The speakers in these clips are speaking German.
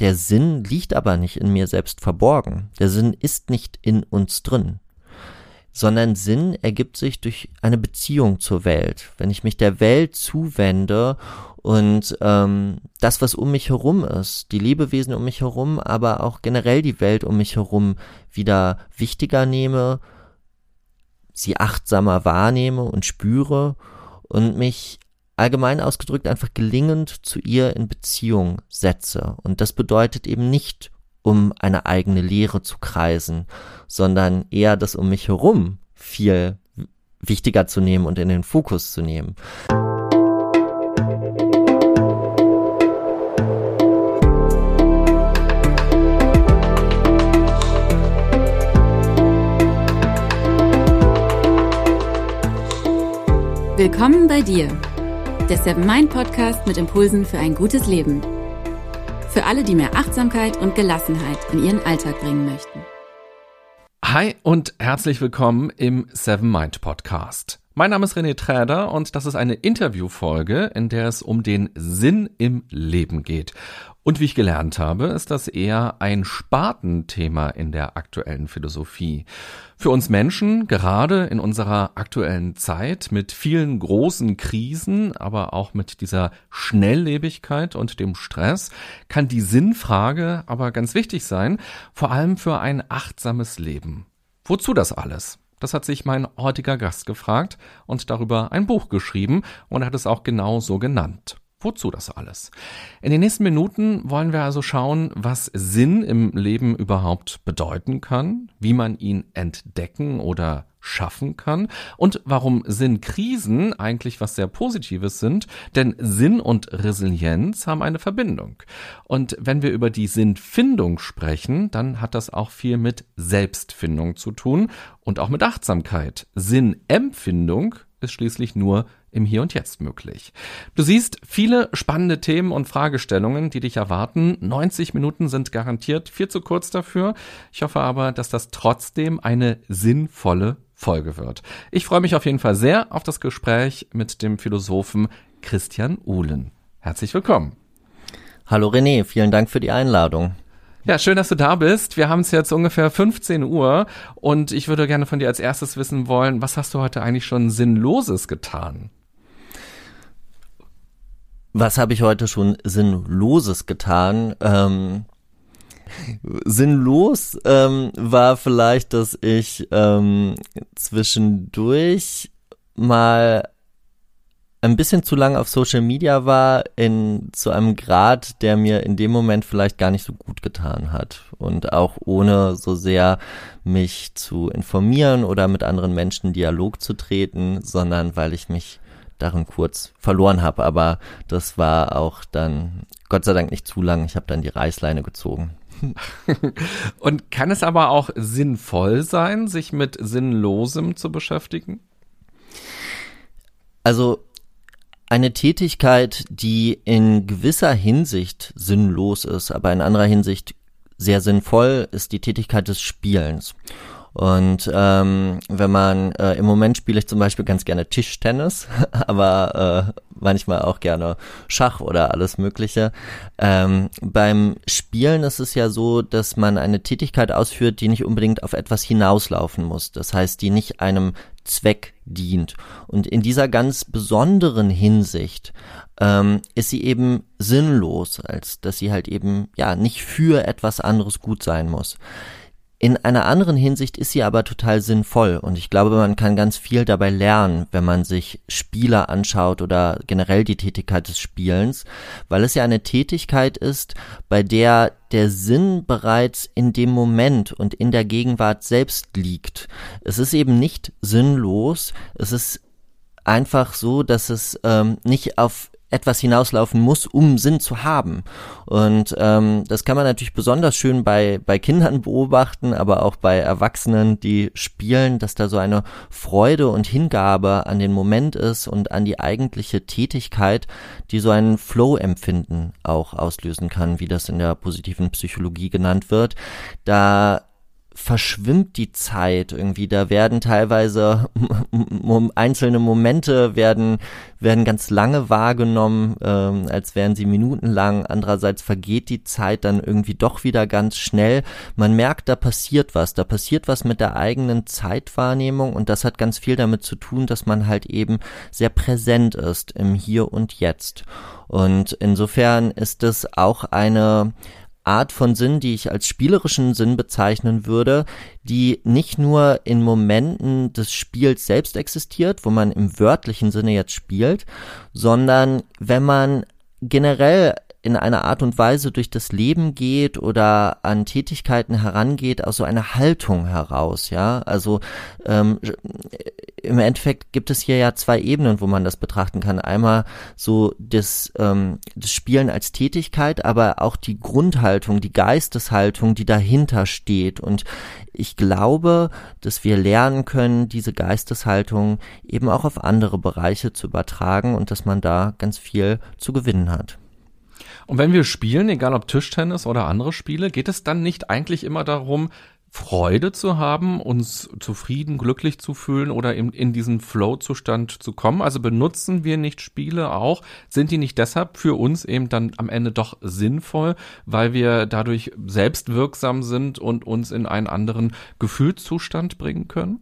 der Sinn liegt aber nicht in mir selbst verborgen. Der Sinn ist nicht in uns drin sondern Sinn ergibt sich durch eine Beziehung zur Welt. Wenn ich mich der Welt zuwende und ähm, das, was um mich herum ist, die Lebewesen um mich herum, aber auch generell die Welt um mich herum wieder wichtiger nehme, sie achtsamer wahrnehme und spüre und mich allgemein ausgedrückt einfach gelingend zu ihr in Beziehung setze. Und das bedeutet eben nicht um eine eigene Lehre zu kreisen, sondern eher das um mich herum viel wichtiger zu nehmen und in den Fokus zu nehmen. Willkommen bei dir, der Seven Mind Podcast mit Impulsen für ein gutes Leben. Für alle, die mehr Achtsamkeit und Gelassenheit in ihren Alltag bringen möchten. Hi und herzlich willkommen im Seven Mind Podcast. Mein Name ist René Träder und das ist eine Interviewfolge, in der es um den Sinn im Leben geht. Und wie ich gelernt habe, ist das eher ein Spartenthema in der aktuellen Philosophie. Für uns Menschen, gerade in unserer aktuellen Zeit mit vielen großen Krisen, aber auch mit dieser Schnelllebigkeit und dem Stress, kann die Sinnfrage aber ganz wichtig sein, vor allem für ein achtsames Leben. Wozu das alles? Das hat sich mein heutiger Gast gefragt und darüber ein Buch geschrieben und hat es auch genau so genannt. Wozu das alles? In den nächsten Minuten wollen wir also schauen, was Sinn im Leben überhaupt bedeuten kann, wie man ihn entdecken oder schaffen kann und warum Sinnkrisen eigentlich was sehr Positives sind, denn Sinn und Resilienz haben eine Verbindung. Und wenn wir über die Sinnfindung sprechen, dann hat das auch viel mit Selbstfindung zu tun und auch mit Achtsamkeit. Sinnempfindung ist schließlich nur im Hier und Jetzt möglich. Du siehst viele spannende Themen und Fragestellungen, die dich erwarten. 90 Minuten sind garantiert viel zu kurz dafür. Ich hoffe aber, dass das trotzdem eine sinnvolle Folge wird. Ich freue mich auf jeden Fall sehr auf das Gespräch mit dem Philosophen Christian Uhlen. Herzlich willkommen. Hallo René, vielen Dank für die Einladung. Ja, schön, dass du da bist. Wir haben es jetzt ungefähr 15 Uhr und ich würde gerne von dir als erstes wissen wollen, was hast du heute eigentlich schon Sinnloses getan? Was habe ich heute schon Sinnloses getan? Ähm, sinnlos ähm, war vielleicht, dass ich ähm, zwischendurch mal ein bisschen zu lang auf Social Media war, in zu einem Grad, der mir in dem Moment vielleicht gar nicht so gut getan hat. Und auch ohne so sehr mich zu informieren oder mit anderen Menschen Dialog zu treten, sondern weil ich mich darin kurz verloren habe. Aber das war auch dann Gott sei Dank nicht zu lang. Ich habe dann die Reißleine gezogen. Und kann es aber auch sinnvoll sein, sich mit Sinnlosem zu beschäftigen? Also eine Tätigkeit, die in gewisser Hinsicht sinnlos ist, aber in anderer Hinsicht sehr sinnvoll, ist die Tätigkeit des Spielens. Und ähm, wenn man, äh, im Moment spiele ich zum Beispiel ganz gerne Tischtennis, aber äh, manchmal auch gerne Schach oder alles Mögliche. Ähm, beim Spielen ist es ja so, dass man eine Tätigkeit ausführt, die nicht unbedingt auf etwas hinauslaufen muss. Das heißt, die nicht einem Zweck dient. Und in dieser ganz besonderen Hinsicht ähm, ist sie eben sinnlos, als dass sie halt eben ja nicht für etwas anderes gut sein muss. In einer anderen Hinsicht ist sie aber total sinnvoll und ich glaube, man kann ganz viel dabei lernen, wenn man sich Spieler anschaut oder generell die Tätigkeit des Spielens, weil es ja eine Tätigkeit ist, bei der der Sinn bereits in dem Moment und in der Gegenwart selbst liegt. Es ist eben nicht sinnlos, es ist einfach so, dass es ähm, nicht auf etwas hinauslaufen muss, um Sinn zu haben. Und ähm, das kann man natürlich besonders schön bei, bei Kindern beobachten, aber auch bei Erwachsenen, die spielen, dass da so eine Freude und Hingabe an den Moment ist und an die eigentliche Tätigkeit, die so ein Flow-Empfinden auch auslösen kann, wie das in der positiven Psychologie genannt wird. Da verschwimmt die Zeit irgendwie. Da werden teilweise einzelne Momente werden, werden ganz lange wahrgenommen, ähm, als wären sie minutenlang. Andererseits vergeht die Zeit dann irgendwie doch wieder ganz schnell. Man merkt, da passiert was. Da passiert was mit der eigenen Zeitwahrnehmung und das hat ganz viel damit zu tun, dass man halt eben sehr präsent ist im Hier und Jetzt. Und insofern ist es auch eine Art von Sinn, die ich als spielerischen Sinn bezeichnen würde, die nicht nur in Momenten des Spiels selbst existiert, wo man im wörtlichen Sinne jetzt spielt, sondern wenn man generell in einer Art und Weise durch das Leben geht oder an Tätigkeiten herangeht aus so einer Haltung heraus, ja. Also ähm, im Endeffekt gibt es hier ja zwei Ebenen, wo man das betrachten kann. Einmal so das, ähm, das Spielen als Tätigkeit, aber auch die Grundhaltung, die Geisteshaltung, die dahinter steht. Und ich glaube, dass wir lernen können, diese Geisteshaltung eben auch auf andere Bereiche zu übertragen und dass man da ganz viel zu gewinnen hat. Und wenn wir spielen, egal ob Tischtennis oder andere Spiele, geht es dann nicht eigentlich immer darum, Freude zu haben, uns zufrieden, glücklich zu fühlen oder in, in diesen Flow-Zustand zu kommen? Also benutzen wir nicht Spiele auch? Sind die nicht deshalb für uns eben dann am Ende doch sinnvoll, weil wir dadurch selbst wirksam sind und uns in einen anderen Gefühlszustand bringen können?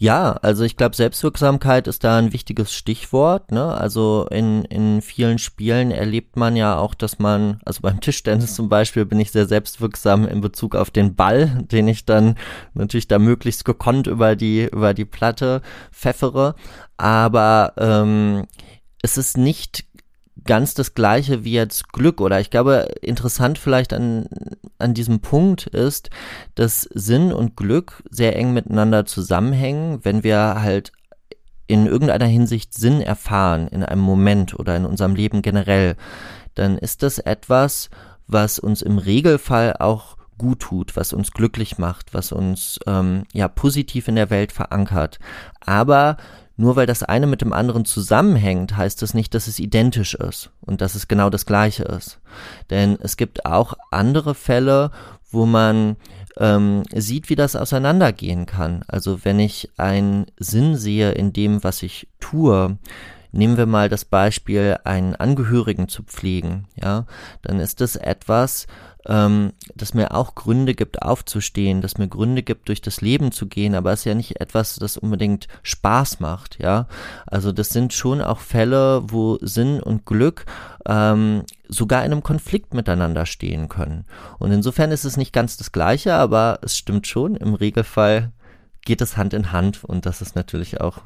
Ja, also ich glaube, Selbstwirksamkeit ist da ein wichtiges Stichwort. Ne? Also in, in vielen Spielen erlebt man ja auch, dass man, also beim Tischtennis zum Beispiel bin ich sehr selbstwirksam in Bezug auf den Ball, den ich dann natürlich da möglichst gekonnt über die, über die Platte pfeffere. Aber ähm, es ist nicht ganz das gleiche wie jetzt Glück oder ich glaube interessant vielleicht an, an diesem Punkt ist, dass Sinn und Glück sehr eng miteinander zusammenhängen, wenn wir halt in irgendeiner Hinsicht Sinn erfahren in einem Moment oder in unserem Leben generell, dann ist das etwas, was uns im Regelfall auch gut tut, was uns glücklich macht, was uns ähm, ja positiv in der Welt verankert. Aber nur weil das eine mit dem anderen zusammenhängt, heißt das nicht, dass es identisch ist und dass es genau das gleiche ist. Denn es gibt auch andere Fälle, wo man ähm, sieht, wie das auseinandergehen kann. Also wenn ich einen Sinn sehe in dem, was ich tue, nehmen wir mal das Beispiel, einen Angehörigen zu pflegen, ja, dann ist das etwas, ähm, das mir auch Gründe gibt, aufzustehen, das mir Gründe gibt, durch das Leben zu gehen, aber es ist ja nicht etwas, das unbedingt Spaß macht, ja. Also das sind schon auch Fälle, wo Sinn und Glück ähm, sogar in einem Konflikt miteinander stehen können. Und insofern ist es nicht ganz das Gleiche, aber es stimmt schon, im Regelfall geht es Hand in Hand und das ist natürlich auch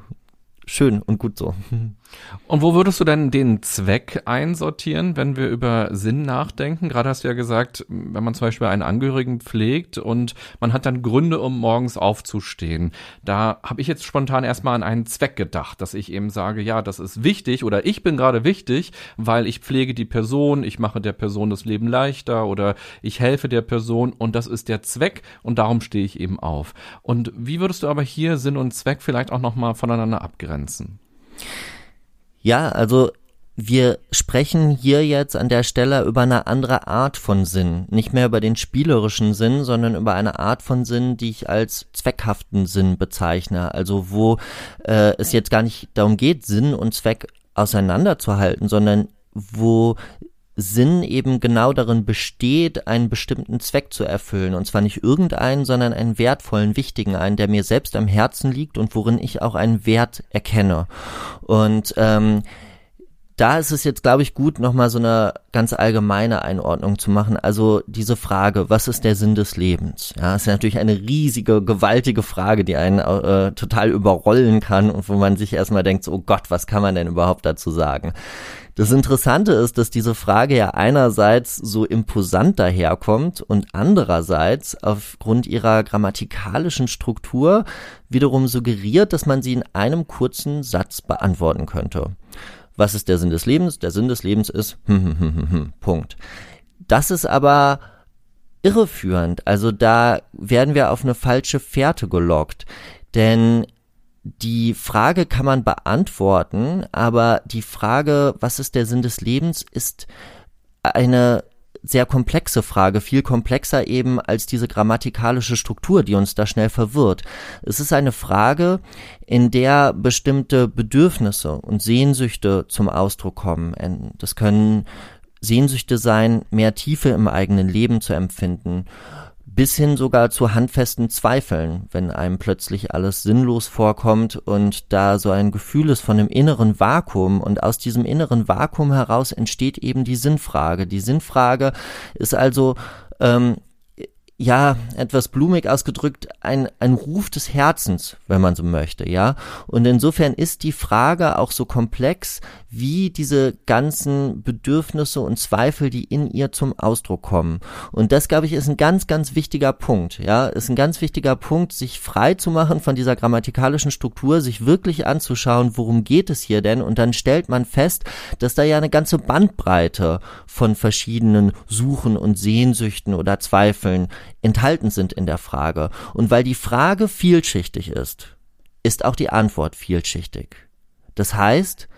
schön und gut so. Und wo würdest du denn den Zweck einsortieren, wenn wir über Sinn nachdenken? Gerade hast du ja gesagt, wenn man zum Beispiel einen Angehörigen pflegt und man hat dann Gründe, um morgens aufzustehen. Da habe ich jetzt spontan erstmal an einen Zweck gedacht, dass ich eben sage, ja, das ist wichtig oder ich bin gerade wichtig, weil ich pflege die Person, ich mache der Person das Leben leichter oder ich helfe der Person und das ist der Zweck und darum stehe ich eben auf. Und wie würdest du aber hier Sinn und Zweck vielleicht auch nochmal voneinander abgrenzen? Ja, also wir sprechen hier jetzt an der Stelle über eine andere Art von Sinn. Nicht mehr über den spielerischen Sinn, sondern über eine Art von Sinn, die ich als zweckhaften Sinn bezeichne. Also wo äh, es jetzt gar nicht darum geht, Sinn und Zweck auseinanderzuhalten, sondern wo Sinn eben genau darin besteht, einen bestimmten Zweck zu erfüllen. Und zwar nicht irgendeinen, sondern einen wertvollen, wichtigen, einen, der mir selbst am Herzen liegt und worin ich auch einen Wert erkenne. Und ähm, da ist es jetzt, glaube ich, gut, nochmal so eine ganz allgemeine Einordnung zu machen. Also diese Frage, was ist der Sinn des Lebens? Ja, ist natürlich eine riesige, gewaltige Frage, die einen äh, total überrollen kann und wo man sich erstmal denkt, so, oh Gott, was kann man denn überhaupt dazu sagen? Das Interessante ist, dass diese Frage ja einerseits so imposant daherkommt und andererseits aufgrund ihrer grammatikalischen Struktur wiederum suggeriert, dass man sie in einem kurzen Satz beantworten könnte. Was ist der Sinn des Lebens? Der Sinn des Lebens ist hm, hm, hm, Punkt. Das ist aber irreführend. Also da werden wir auf eine falsche Fährte gelockt. Denn die Frage kann man beantworten, aber die Frage, was ist der Sinn des Lebens, ist eine sehr komplexe Frage, viel komplexer eben als diese grammatikalische Struktur, die uns da schnell verwirrt. Es ist eine Frage, in der bestimmte Bedürfnisse und Sehnsüchte zum Ausdruck kommen. Das können Sehnsüchte sein, mehr Tiefe im eigenen Leben zu empfinden bis hin sogar zu handfesten Zweifeln, wenn einem plötzlich alles sinnlos vorkommt und da so ein Gefühl ist von einem inneren Vakuum und aus diesem inneren Vakuum heraus entsteht eben die Sinnfrage. Die Sinnfrage ist also ähm, ja, etwas blumig ausgedrückt, ein, ein Ruf des Herzens, wenn man so möchte, ja. Und insofern ist die Frage auch so komplex, wie diese ganzen Bedürfnisse und Zweifel, die in ihr zum Ausdruck kommen. Und das, glaube ich, ist ein ganz, ganz wichtiger Punkt, ja. Ist ein ganz wichtiger Punkt, sich frei zu machen von dieser grammatikalischen Struktur, sich wirklich anzuschauen, worum geht es hier denn? Und dann stellt man fest, dass da ja eine ganze Bandbreite von verschiedenen Suchen und Sehnsüchten oder Zweifeln enthalten sind in der Frage. Und weil die Frage vielschichtig ist, ist auch die Antwort vielschichtig. Das heißt,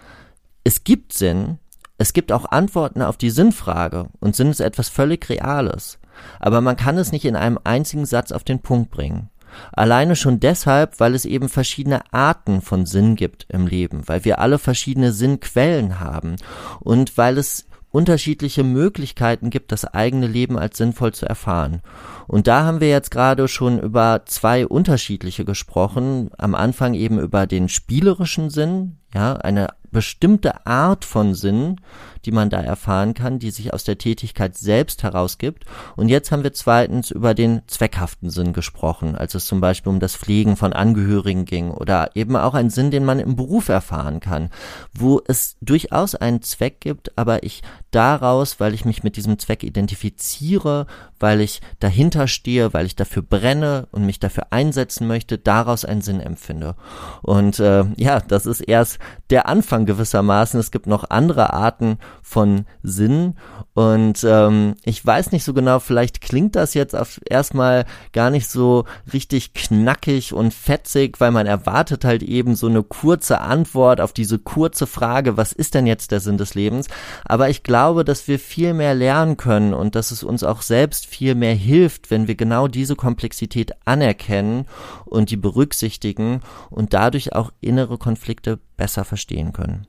es gibt Sinn, es gibt auch Antworten auf die Sinnfrage und Sinn ist etwas völlig Reales. Aber man kann es nicht in einem einzigen Satz auf den Punkt bringen. Alleine schon deshalb, weil es eben verschiedene Arten von Sinn gibt im Leben, weil wir alle verschiedene Sinnquellen haben und weil es unterschiedliche Möglichkeiten gibt, das eigene Leben als sinnvoll zu erfahren. Und da haben wir jetzt gerade schon über zwei unterschiedliche gesprochen. Am Anfang eben über den spielerischen Sinn, ja, eine bestimmte Art von Sinn, die man da erfahren kann, die sich aus der Tätigkeit selbst herausgibt. Und jetzt haben wir zweitens über den zweckhaften Sinn gesprochen, als es zum Beispiel um das Pflegen von Angehörigen ging oder eben auch ein Sinn, den man im Beruf erfahren kann, wo es durchaus einen Zweck gibt, aber ich daraus, weil ich mich mit diesem Zweck identifiziere, weil ich dahinter stehe, weil ich dafür brenne und mich dafür einsetzen möchte, daraus einen Sinn empfinde. Und äh, ja, das ist erst der Anfang gewissermaßen. Es gibt noch andere Arten von Sinn. Und ähm, ich weiß nicht so genau, vielleicht klingt das jetzt erstmal gar nicht so richtig knackig und fetzig, weil man erwartet halt eben so eine kurze Antwort auf diese kurze Frage, was ist denn jetzt der Sinn des Lebens? Aber ich glaube, dass wir viel mehr lernen können und dass es uns auch selbst viel mehr hilft, wenn wir genau diese Komplexität anerkennen und die berücksichtigen und dadurch auch innere Konflikte besser verstehen können.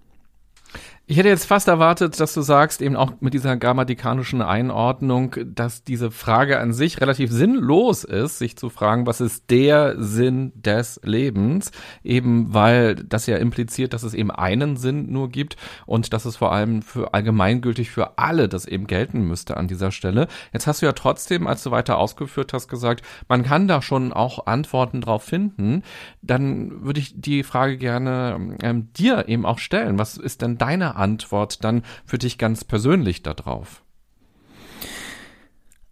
Ich hätte jetzt fast erwartet, dass du sagst, eben auch mit dieser grammatikanischen Einordnung, dass diese Frage an sich relativ sinnlos ist, sich zu fragen, was ist der Sinn des Lebens? Eben weil das ja impliziert, dass es eben einen Sinn nur gibt und dass es vor allem für allgemeingültig für alle das eben gelten müsste an dieser Stelle. Jetzt hast du ja trotzdem, als du weiter ausgeführt hast, gesagt, man kann da schon auch Antworten drauf finden. Dann würde ich die Frage gerne ähm, dir eben auch stellen. Was ist denn deine Antwort dann für dich ganz persönlich darauf?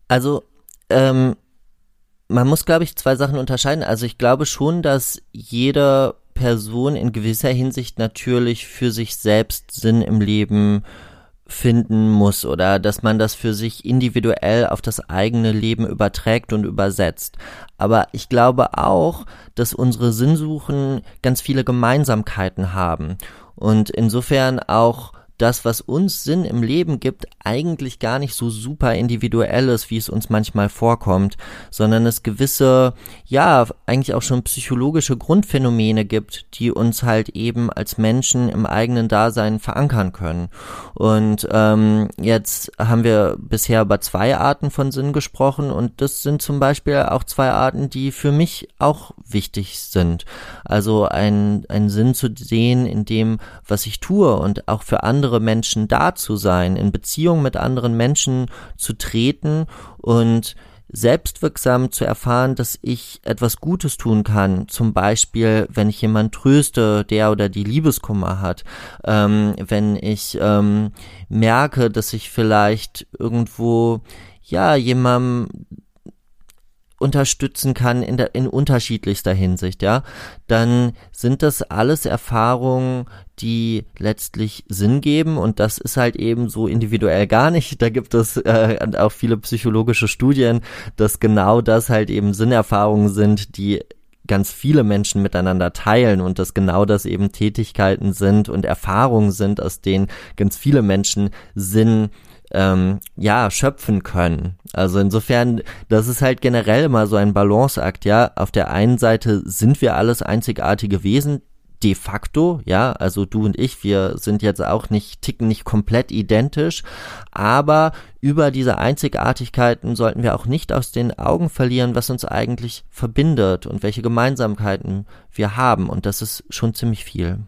Also, ähm, man muss, glaube ich, zwei Sachen unterscheiden. Also ich glaube schon, dass jede Person in gewisser Hinsicht natürlich für sich selbst Sinn im Leben finden muss oder dass man das für sich individuell auf das eigene Leben überträgt und übersetzt. Aber ich glaube auch, dass unsere Sinnsuchen ganz viele Gemeinsamkeiten haben und insofern auch das, was uns Sinn im Leben gibt, eigentlich gar nicht so super individuell ist, wie es uns manchmal vorkommt, sondern es gewisse, ja, eigentlich auch schon psychologische Grundphänomene gibt, die uns halt eben als Menschen im eigenen Dasein verankern können. Und ähm, jetzt haben wir bisher über zwei Arten von Sinn gesprochen und das sind zum Beispiel auch zwei Arten, die für mich auch wichtig sind. Also ein, ein Sinn zu sehen in dem, was ich tue und auch für andere andere Menschen da zu sein, in Beziehung mit anderen Menschen zu treten und selbstwirksam zu erfahren, dass ich etwas Gutes tun kann. Zum Beispiel, wenn ich jemand tröste, der oder die Liebeskummer hat, ähm, wenn ich ähm, merke, dass ich vielleicht irgendwo ja jemandem unterstützen kann in, der, in unterschiedlichster Hinsicht, ja, dann sind das alles Erfahrungen, die letztlich Sinn geben und das ist halt eben so individuell gar nicht. Da gibt es äh, auch viele psychologische Studien, dass genau das halt eben Sinnerfahrungen sind, die ganz viele Menschen miteinander teilen und dass genau das eben Tätigkeiten sind und Erfahrungen sind, aus denen ganz viele Menschen Sinn ähm, ja schöpfen können. Also insofern, das ist halt generell immer so ein Balanceakt, ja. Auf der einen Seite sind wir alles einzigartige Wesen, de facto, ja, also du und ich, wir sind jetzt auch nicht, ticken nicht komplett identisch, aber über diese Einzigartigkeiten sollten wir auch nicht aus den Augen verlieren, was uns eigentlich verbindet und welche Gemeinsamkeiten wir haben und das ist schon ziemlich viel.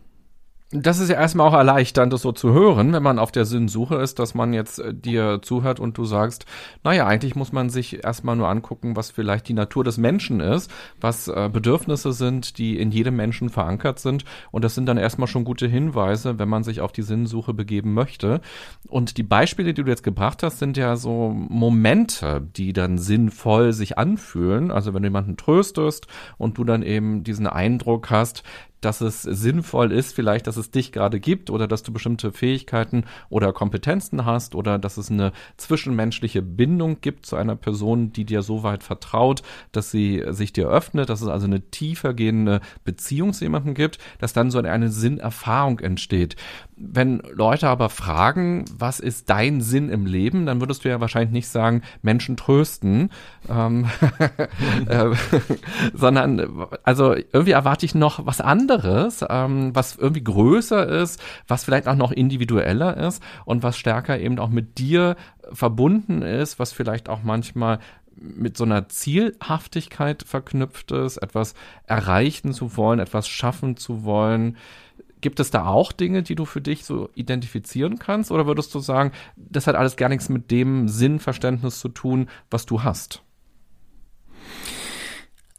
Das ist ja erstmal auch erleichternd, das so zu hören, wenn man auf der Sinnsuche ist, dass man jetzt äh, dir zuhört und du sagst, naja, eigentlich muss man sich erstmal nur angucken, was vielleicht die Natur des Menschen ist, was äh, Bedürfnisse sind, die in jedem Menschen verankert sind. Und das sind dann erstmal schon gute Hinweise, wenn man sich auf die Sinnsuche begeben möchte. Und die Beispiele, die du jetzt gebracht hast, sind ja so Momente, die dann sinnvoll sich anfühlen. Also wenn du jemanden tröstest und du dann eben diesen Eindruck hast, dass es sinnvoll ist, vielleicht, dass es dich gerade gibt oder dass du bestimmte Fähigkeiten oder Kompetenzen hast oder dass es eine zwischenmenschliche Bindung gibt zu einer Person, die dir so weit vertraut, dass sie sich dir öffnet, dass es also eine tiefer gehende Beziehung zu jemandem gibt, dass dann so eine Sinnerfahrung entsteht. Wenn Leute aber fragen, was ist dein Sinn im Leben, dann würdest du ja wahrscheinlich nicht sagen, Menschen trösten, ähm, äh, sondern also irgendwie erwarte ich noch was anderes, ähm, was irgendwie größer ist, was vielleicht auch noch individueller ist und was stärker eben auch mit dir verbunden ist, was vielleicht auch manchmal mit so einer Zielhaftigkeit verknüpft ist, etwas erreichen zu wollen, etwas schaffen zu wollen. Gibt es da auch Dinge, die du für dich so identifizieren kannst? Oder würdest du sagen, das hat alles gar nichts mit dem Sinnverständnis zu tun, was du hast?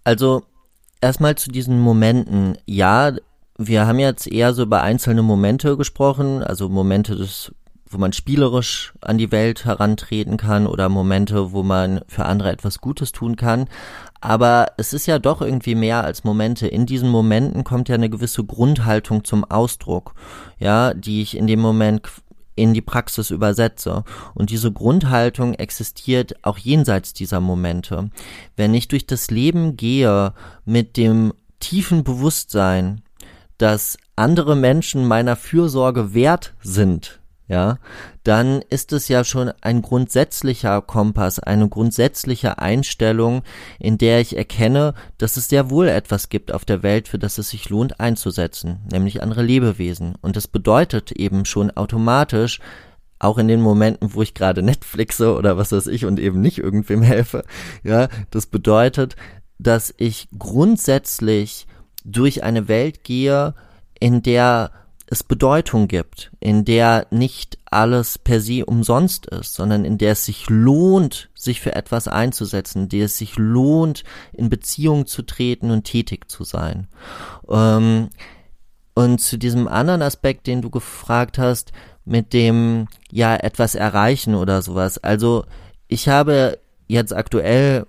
Also erstmal zu diesen Momenten. Ja, wir haben jetzt eher so über einzelne Momente gesprochen, also Momente des wo man spielerisch an die Welt herantreten kann oder Momente, wo man für andere etwas Gutes tun kann. Aber es ist ja doch irgendwie mehr als Momente. In diesen Momenten kommt ja eine gewisse Grundhaltung zum Ausdruck, ja, die ich in dem Moment in die Praxis übersetze. Und diese Grundhaltung existiert auch jenseits dieser Momente. Wenn ich durch das Leben gehe mit dem tiefen Bewusstsein, dass andere Menschen meiner Fürsorge wert sind, ja, dann ist es ja schon ein grundsätzlicher Kompass, eine grundsätzliche Einstellung, in der ich erkenne, dass es sehr wohl etwas gibt auf der Welt, für das es sich lohnt einzusetzen, nämlich andere Lebewesen. Und das bedeutet eben schon automatisch, auch in den Momenten, wo ich gerade Netflixe oder was weiß ich und eben nicht irgendwem helfe, ja, das bedeutet, dass ich grundsätzlich durch eine Welt gehe, in der es Bedeutung gibt, in der nicht alles per se umsonst ist, sondern in der es sich lohnt, sich für etwas einzusetzen, in der es sich lohnt, in Beziehung zu treten und tätig zu sein. Ähm, und zu diesem anderen Aspekt, den du gefragt hast, mit dem ja etwas erreichen oder sowas. Also ich habe jetzt aktuell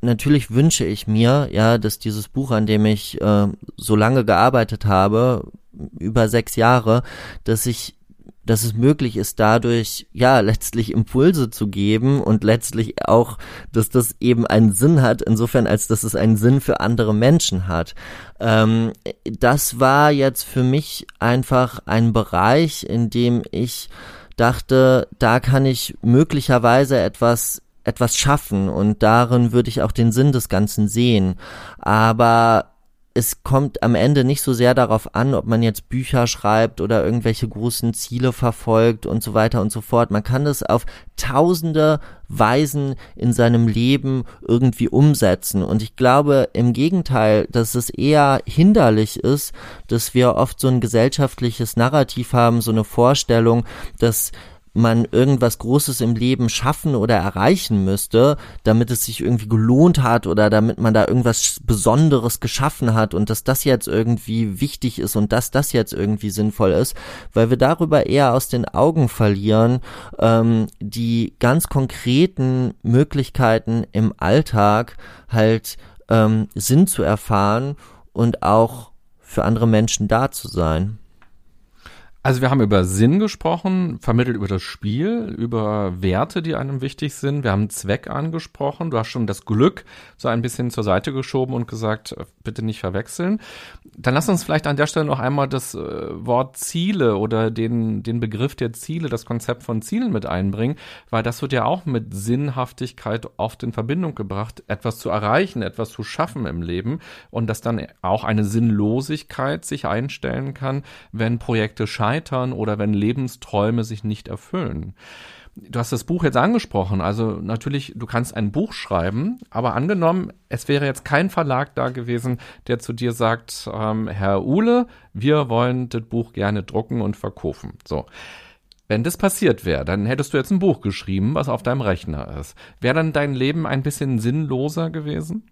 natürlich wünsche ich mir, ja, dass dieses Buch, an dem ich äh, so lange gearbeitet habe, über sechs Jahre, dass ich dass es möglich ist, dadurch ja letztlich Impulse zu geben und letztlich auch, dass das eben einen Sinn hat, insofern als dass es einen Sinn für andere Menschen hat. Ähm, das war jetzt für mich einfach ein Bereich, in dem ich dachte, da kann ich möglicherweise etwas etwas schaffen und darin würde ich auch den Sinn des Ganzen sehen. Aber es kommt am Ende nicht so sehr darauf an, ob man jetzt Bücher schreibt oder irgendwelche großen Ziele verfolgt und so weiter und so fort. Man kann das auf tausende Weisen in seinem Leben irgendwie umsetzen. Und ich glaube im Gegenteil, dass es eher hinderlich ist, dass wir oft so ein gesellschaftliches Narrativ haben, so eine Vorstellung, dass man irgendwas Großes im Leben schaffen oder erreichen müsste, damit es sich irgendwie gelohnt hat oder damit man da irgendwas Besonderes geschaffen hat und dass das jetzt irgendwie wichtig ist und dass das jetzt irgendwie sinnvoll ist, weil wir darüber eher aus den Augen verlieren, ähm, die ganz konkreten Möglichkeiten im Alltag halt ähm, Sinn zu erfahren und auch für andere Menschen da zu sein. Also wir haben über Sinn gesprochen, vermittelt über das Spiel, über Werte, die einem wichtig sind. Wir haben Zweck angesprochen. Du hast schon das Glück so ein bisschen zur Seite geschoben und gesagt, äh, bitte nicht verwechseln. Dann lass uns vielleicht an der Stelle noch einmal das äh, Wort Ziele oder den, den Begriff der Ziele, das Konzept von Zielen mit einbringen, weil das wird ja auch mit Sinnhaftigkeit oft in Verbindung gebracht, etwas zu erreichen, etwas zu schaffen im Leben und dass dann auch eine Sinnlosigkeit sich einstellen kann, wenn Projekte scheitern scheitern oder wenn Lebensträume sich nicht erfüllen. Du hast das Buch jetzt angesprochen, also natürlich, du kannst ein Buch schreiben, aber angenommen, es wäre jetzt kein Verlag da gewesen, der zu dir sagt, ähm, Herr Uhle, wir wollen das Buch gerne drucken und verkaufen. So. Wenn das passiert wäre, dann hättest du jetzt ein Buch geschrieben, was auf deinem Rechner ist. Wäre dann dein Leben ein bisschen sinnloser gewesen?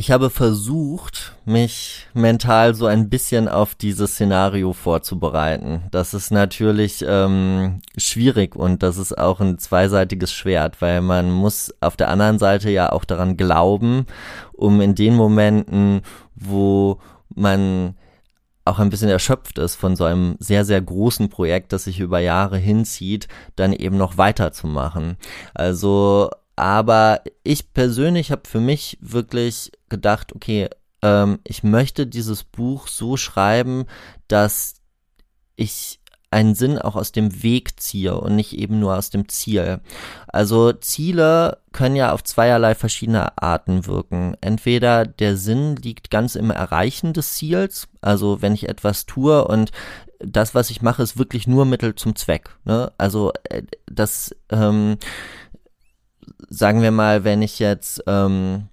Ich habe versucht, mich mental so ein bisschen auf dieses Szenario vorzubereiten. Das ist natürlich ähm, schwierig und das ist auch ein zweiseitiges Schwert, weil man muss auf der anderen Seite ja auch daran glauben, um in den Momenten, wo man auch ein bisschen erschöpft ist von so einem sehr, sehr großen Projekt, das sich über Jahre hinzieht, dann eben noch weiterzumachen. Also aber ich persönlich habe für mich wirklich gedacht, okay, ähm, ich möchte dieses Buch so schreiben, dass ich einen Sinn auch aus dem Weg ziehe und nicht eben nur aus dem Ziel. Also Ziele können ja auf zweierlei verschiedene Arten wirken. Entweder der Sinn liegt ganz im Erreichen des Ziels, also wenn ich etwas tue und das, was ich mache, ist wirklich nur Mittel zum Zweck. Ne? Also äh, das ähm, sagen wir mal, wenn ich jetzt, ähm,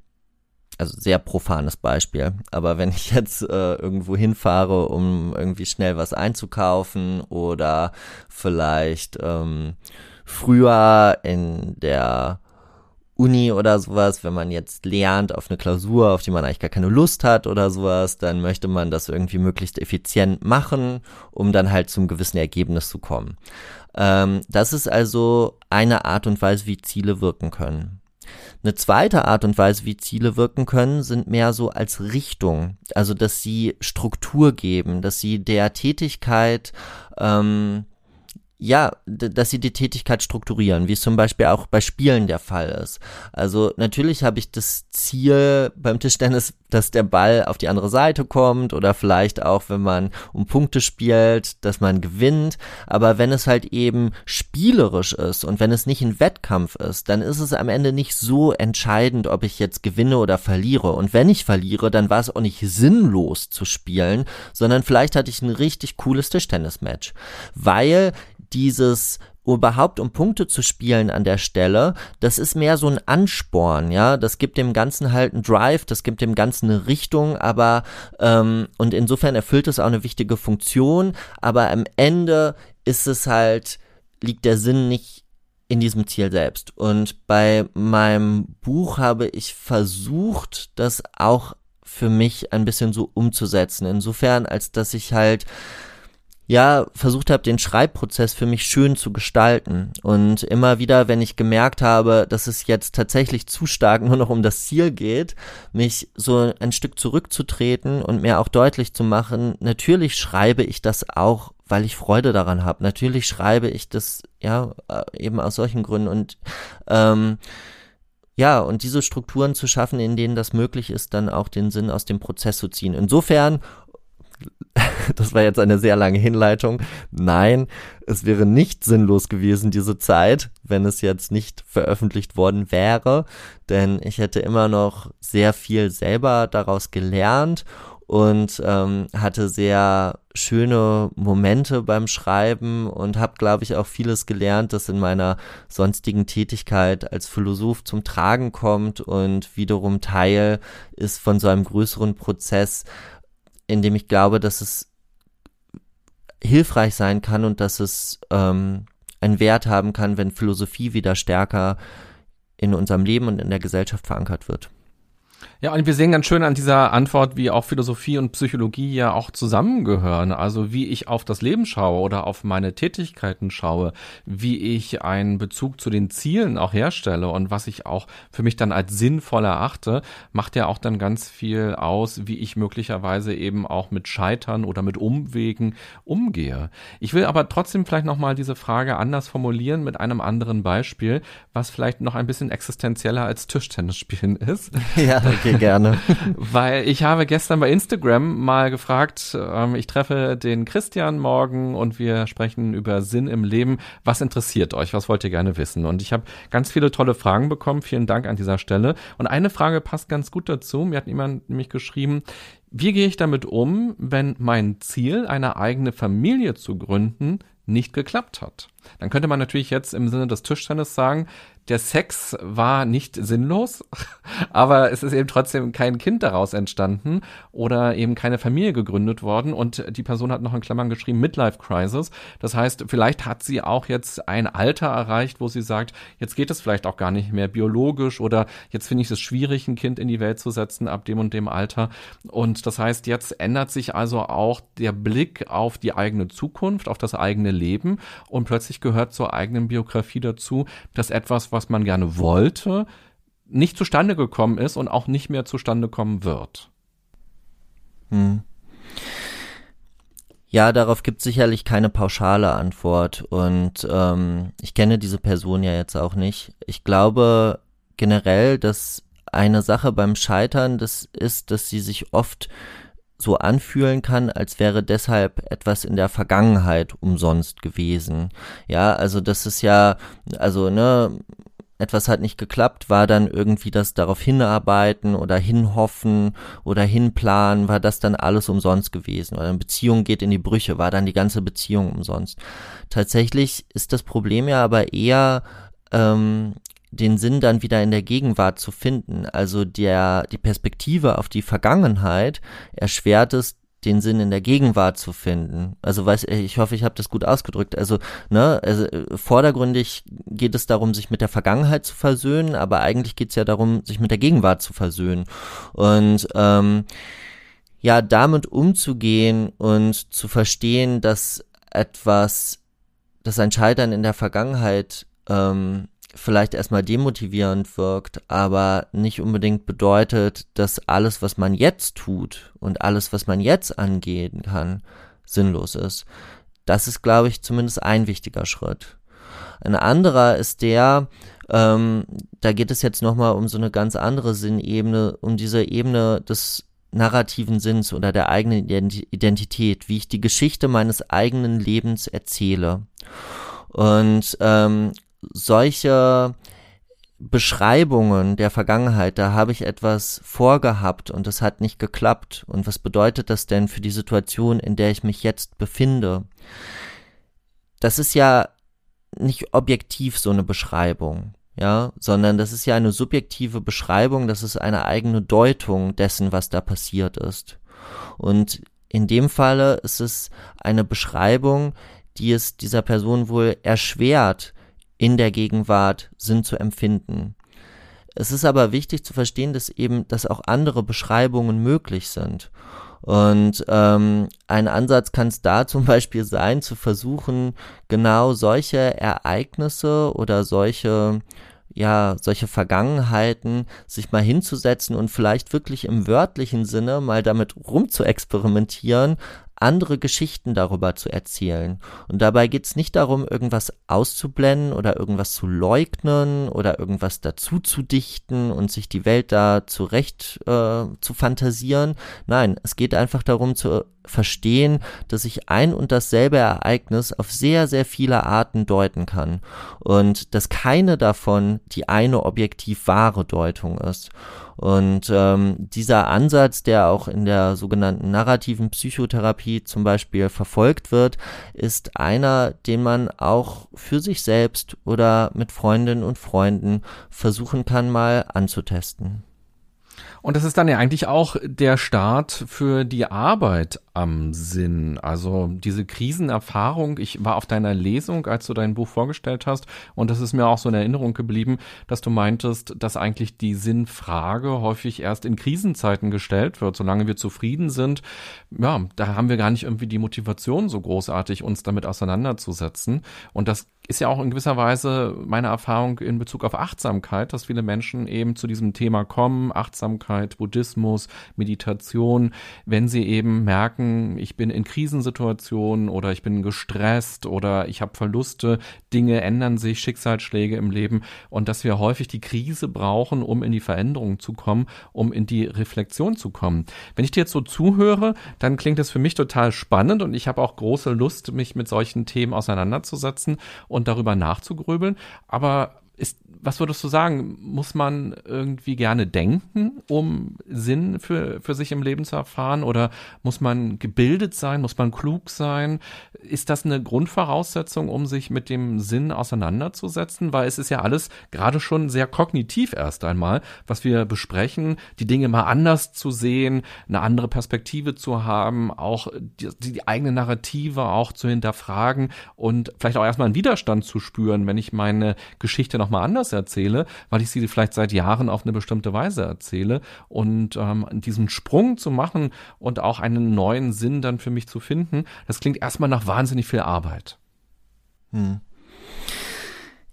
also sehr profanes Beispiel, aber wenn ich jetzt äh, irgendwo hinfahre, um irgendwie schnell was einzukaufen oder vielleicht ähm, früher in der Uni oder sowas, wenn man jetzt lernt auf eine Klausur, auf die man eigentlich gar keine Lust hat oder sowas, dann möchte man das irgendwie möglichst effizient machen, um dann halt zum gewissen Ergebnis zu kommen. Ähm, das ist also eine Art und Weise, wie Ziele wirken können. Eine zweite Art und Weise, wie Ziele wirken können, sind mehr so als Richtung, also dass sie Struktur geben, dass sie der Tätigkeit ähm, ja, dass sie die Tätigkeit strukturieren, wie es zum Beispiel auch bei Spielen der Fall ist. Also natürlich habe ich das Ziel beim Tischtennis, dass der Ball auf die andere Seite kommt oder vielleicht auch, wenn man um Punkte spielt, dass man gewinnt. Aber wenn es halt eben spielerisch ist und wenn es nicht ein Wettkampf ist, dann ist es am Ende nicht so entscheidend, ob ich jetzt gewinne oder verliere. Und wenn ich verliere, dann war es auch nicht sinnlos zu spielen, sondern vielleicht hatte ich ein richtig cooles Tischtennismatch. Weil dieses überhaupt um Punkte zu spielen an der Stelle, das ist mehr so ein Ansporn, ja, das gibt dem Ganzen halt einen Drive, das gibt dem Ganzen eine Richtung, aber ähm, und insofern erfüllt es auch eine wichtige Funktion, aber am Ende ist es halt, liegt der Sinn nicht in diesem Ziel selbst. Und bei meinem Buch habe ich versucht, das auch für mich ein bisschen so umzusetzen, insofern als dass ich halt ja, versucht habe, den Schreibprozess für mich schön zu gestalten. Und immer wieder, wenn ich gemerkt habe, dass es jetzt tatsächlich zu stark nur noch um das Ziel geht, mich so ein Stück zurückzutreten und mir auch deutlich zu machen, natürlich schreibe ich das auch, weil ich Freude daran habe. Natürlich schreibe ich das, ja, äh, eben aus solchen Gründen. Und ähm, ja, und diese Strukturen zu schaffen, in denen das möglich ist, dann auch den Sinn aus dem Prozess zu ziehen. Insofern das war jetzt eine sehr lange Hinleitung. Nein, es wäre nicht sinnlos gewesen, diese Zeit, wenn es jetzt nicht veröffentlicht worden wäre, denn ich hätte immer noch sehr viel selber daraus gelernt und ähm, hatte sehr schöne Momente beim Schreiben und habe, glaube ich, auch vieles gelernt, das in meiner sonstigen Tätigkeit als Philosoph zum Tragen kommt und wiederum Teil ist von so einem größeren Prozess, in dem ich glaube, dass es hilfreich sein kann und dass es ähm, einen Wert haben kann, wenn Philosophie wieder stärker in unserem Leben und in der Gesellschaft verankert wird. Ja, und wir sehen ganz schön an dieser Antwort, wie auch Philosophie und Psychologie ja auch zusammengehören. Also wie ich auf das Leben schaue oder auf meine Tätigkeiten schaue, wie ich einen Bezug zu den Zielen auch herstelle und was ich auch für mich dann als sinnvoll erachte, macht ja auch dann ganz viel aus, wie ich möglicherweise eben auch mit Scheitern oder mit Umwegen umgehe. Ich will aber trotzdem vielleicht nochmal diese Frage anders formulieren mit einem anderen Beispiel, was vielleicht noch ein bisschen existenzieller als Tischtennis spielen ist. Ja, okay, gerne. Weil ich habe gestern bei Instagram mal gefragt, ähm, ich treffe den Christian morgen und wir sprechen über Sinn im Leben. Was interessiert euch? Was wollt ihr gerne wissen? Und ich habe ganz viele tolle Fragen bekommen. Vielen Dank an dieser Stelle. Und eine Frage passt ganz gut dazu. Mir hat jemand nämlich geschrieben, wie gehe ich damit um, wenn mein Ziel, eine eigene Familie zu gründen, nicht geklappt hat? Dann könnte man natürlich jetzt im Sinne des Tischtennis sagen, der Sex war nicht sinnlos, aber es ist eben trotzdem kein Kind daraus entstanden oder eben keine Familie gegründet worden und die Person hat noch in Klammern geschrieben Midlife Crisis. Das heißt, vielleicht hat sie auch jetzt ein Alter erreicht, wo sie sagt, jetzt geht es vielleicht auch gar nicht mehr biologisch oder jetzt finde ich es schwierig, ein Kind in die Welt zu setzen ab dem und dem Alter. Und das heißt, jetzt ändert sich also auch der Blick auf die eigene Zukunft, auf das eigene Leben und plötzlich gehört zur eigenen Biografie dazu, dass etwas, was man gerne wollte, nicht zustande gekommen ist und auch nicht mehr zustande kommen wird. Hm. Ja, darauf gibt es sicherlich keine pauschale Antwort und ähm, ich kenne diese Person ja jetzt auch nicht. Ich glaube generell, dass eine Sache beim Scheitern das ist, dass sie sich oft so anfühlen kann, als wäre deshalb etwas in der Vergangenheit umsonst gewesen. Ja, also das ist ja, also ne, etwas hat nicht geklappt, war dann irgendwie das darauf hinarbeiten oder hinhoffen oder hinplanen, war das dann alles umsonst gewesen. Oder eine Beziehung geht in die Brüche, war dann die ganze Beziehung umsonst. Tatsächlich ist das Problem ja aber eher ähm, den Sinn dann wieder in der Gegenwart zu finden. Also der, die Perspektive auf die Vergangenheit erschwert es, den Sinn in der Gegenwart zu finden. Also weiß ich hoffe, ich habe das gut ausgedrückt. Also ne, also äh, vordergründig geht es darum, sich mit der Vergangenheit zu versöhnen, aber eigentlich geht es ja darum, sich mit der Gegenwart zu versöhnen und ähm, ja damit umzugehen und zu verstehen, dass etwas, dass ein Scheitern in der Vergangenheit ähm, vielleicht erstmal demotivierend wirkt, aber nicht unbedingt bedeutet, dass alles, was man jetzt tut und alles, was man jetzt angehen kann, sinnlos ist. Das ist, glaube ich, zumindest ein wichtiger Schritt. Ein anderer ist der, ähm, da geht es jetzt nochmal um so eine ganz andere Sinnebene, um diese Ebene des narrativen Sinns oder der eigenen Identität, wie ich die Geschichte meines eigenen Lebens erzähle. Und ähm, solche Beschreibungen der Vergangenheit, da habe ich etwas vorgehabt und es hat nicht geklappt. Und was bedeutet das denn für die Situation, in der ich mich jetzt befinde? Das ist ja nicht objektiv so eine Beschreibung, ja, sondern das ist ja eine subjektive Beschreibung, das ist eine eigene Deutung dessen, was da passiert ist. Und in dem Falle ist es eine Beschreibung, die es dieser Person wohl erschwert, in der Gegenwart Sinn zu empfinden. Es ist aber wichtig zu verstehen, dass eben, dass auch andere Beschreibungen möglich sind. Und ähm, ein Ansatz kann es da zum Beispiel sein, zu versuchen, genau solche Ereignisse oder solche ja, solche Vergangenheiten, sich mal hinzusetzen und vielleicht wirklich im wörtlichen Sinne mal damit rumzuexperimentieren, andere Geschichten darüber zu erzählen. Und dabei geht es nicht darum, irgendwas auszublenden oder irgendwas zu leugnen oder irgendwas dazu zu dichten und sich die Welt da zurecht äh, zu fantasieren. Nein, es geht einfach darum zu verstehen, dass sich ein und dasselbe Ereignis auf sehr, sehr viele Arten deuten kann und dass keine davon die eine objektiv wahre Deutung ist. Und ähm, dieser Ansatz, der auch in der sogenannten narrativen Psychotherapie zum Beispiel verfolgt wird, ist einer, den man auch für sich selbst oder mit Freundinnen und Freunden versuchen kann, mal anzutesten. Und das ist dann ja eigentlich auch der Start für die Arbeit am Sinn. Also diese Krisenerfahrung. Ich war auf deiner Lesung, als du dein Buch vorgestellt hast. Und das ist mir auch so in Erinnerung geblieben, dass du meintest, dass eigentlich die Sinnfrage häufig erst in Krisenzeiten gestellt wird. Solange wir zufrieden sind, ja, da haben wir gar nicht irgendwie die Motivation so großartig, uns damit auseinanderzusetzen. Und das ist ja auch in gewisser Weise meine Erfahrung in Bezug auf Achtsamkeit, dass viele Menschen eben zu diesem Thema kommen, Achtsamkeit, Buddhismus, Meditation, wenn sie eben merken, ich bin in Krisensituationen oder ich bin gestresst oder ich habe Verluste, Dinge ändern sich, Schicksalsschläge im Leben. Und dass wir häufig die Krise brauchen, um in die Veränderung zu kommen, um in die Reflexion zu kommen. Wenn ich dir jetzt so zuhöre, dann klingt es für mich total spannend und ich habe auch große Lust, mich mit solchen Themen auseinanderzusetzen darüber nachzugrübeln. Aber ist, was würdest du sagen? Muss man irgendwie gerne denken, um Sinn für, für sich im Leben zu erfahren? Oder muss man gebildet sein? Muss man klug sein? Ist das eine Grundvoraussetzung, um sich mit dem Sinn auseinanderzusetzen? Weil es ist ja alles gerade schon sehr kognitiv erst einmal, was wir besprechen, die Dinge mal anders zu sehen, eine andere Perspektive zu haben, auch die, die eigene Narrative auch zu hinterfragen und vielleicht auch erstmal einen Widerstand zu spüren, wenn ich meine Geschichte nochmal anders erzähle, weil ich sie vielleicht seit Jahren auf eine bestimmte Weise erzähle. Und ähm, diesen Sprung zu machen und auch einen neuen Sinn dann für mich zu finden, das klingt erstmal nach wahnsinnig viel Arbeit. Hm.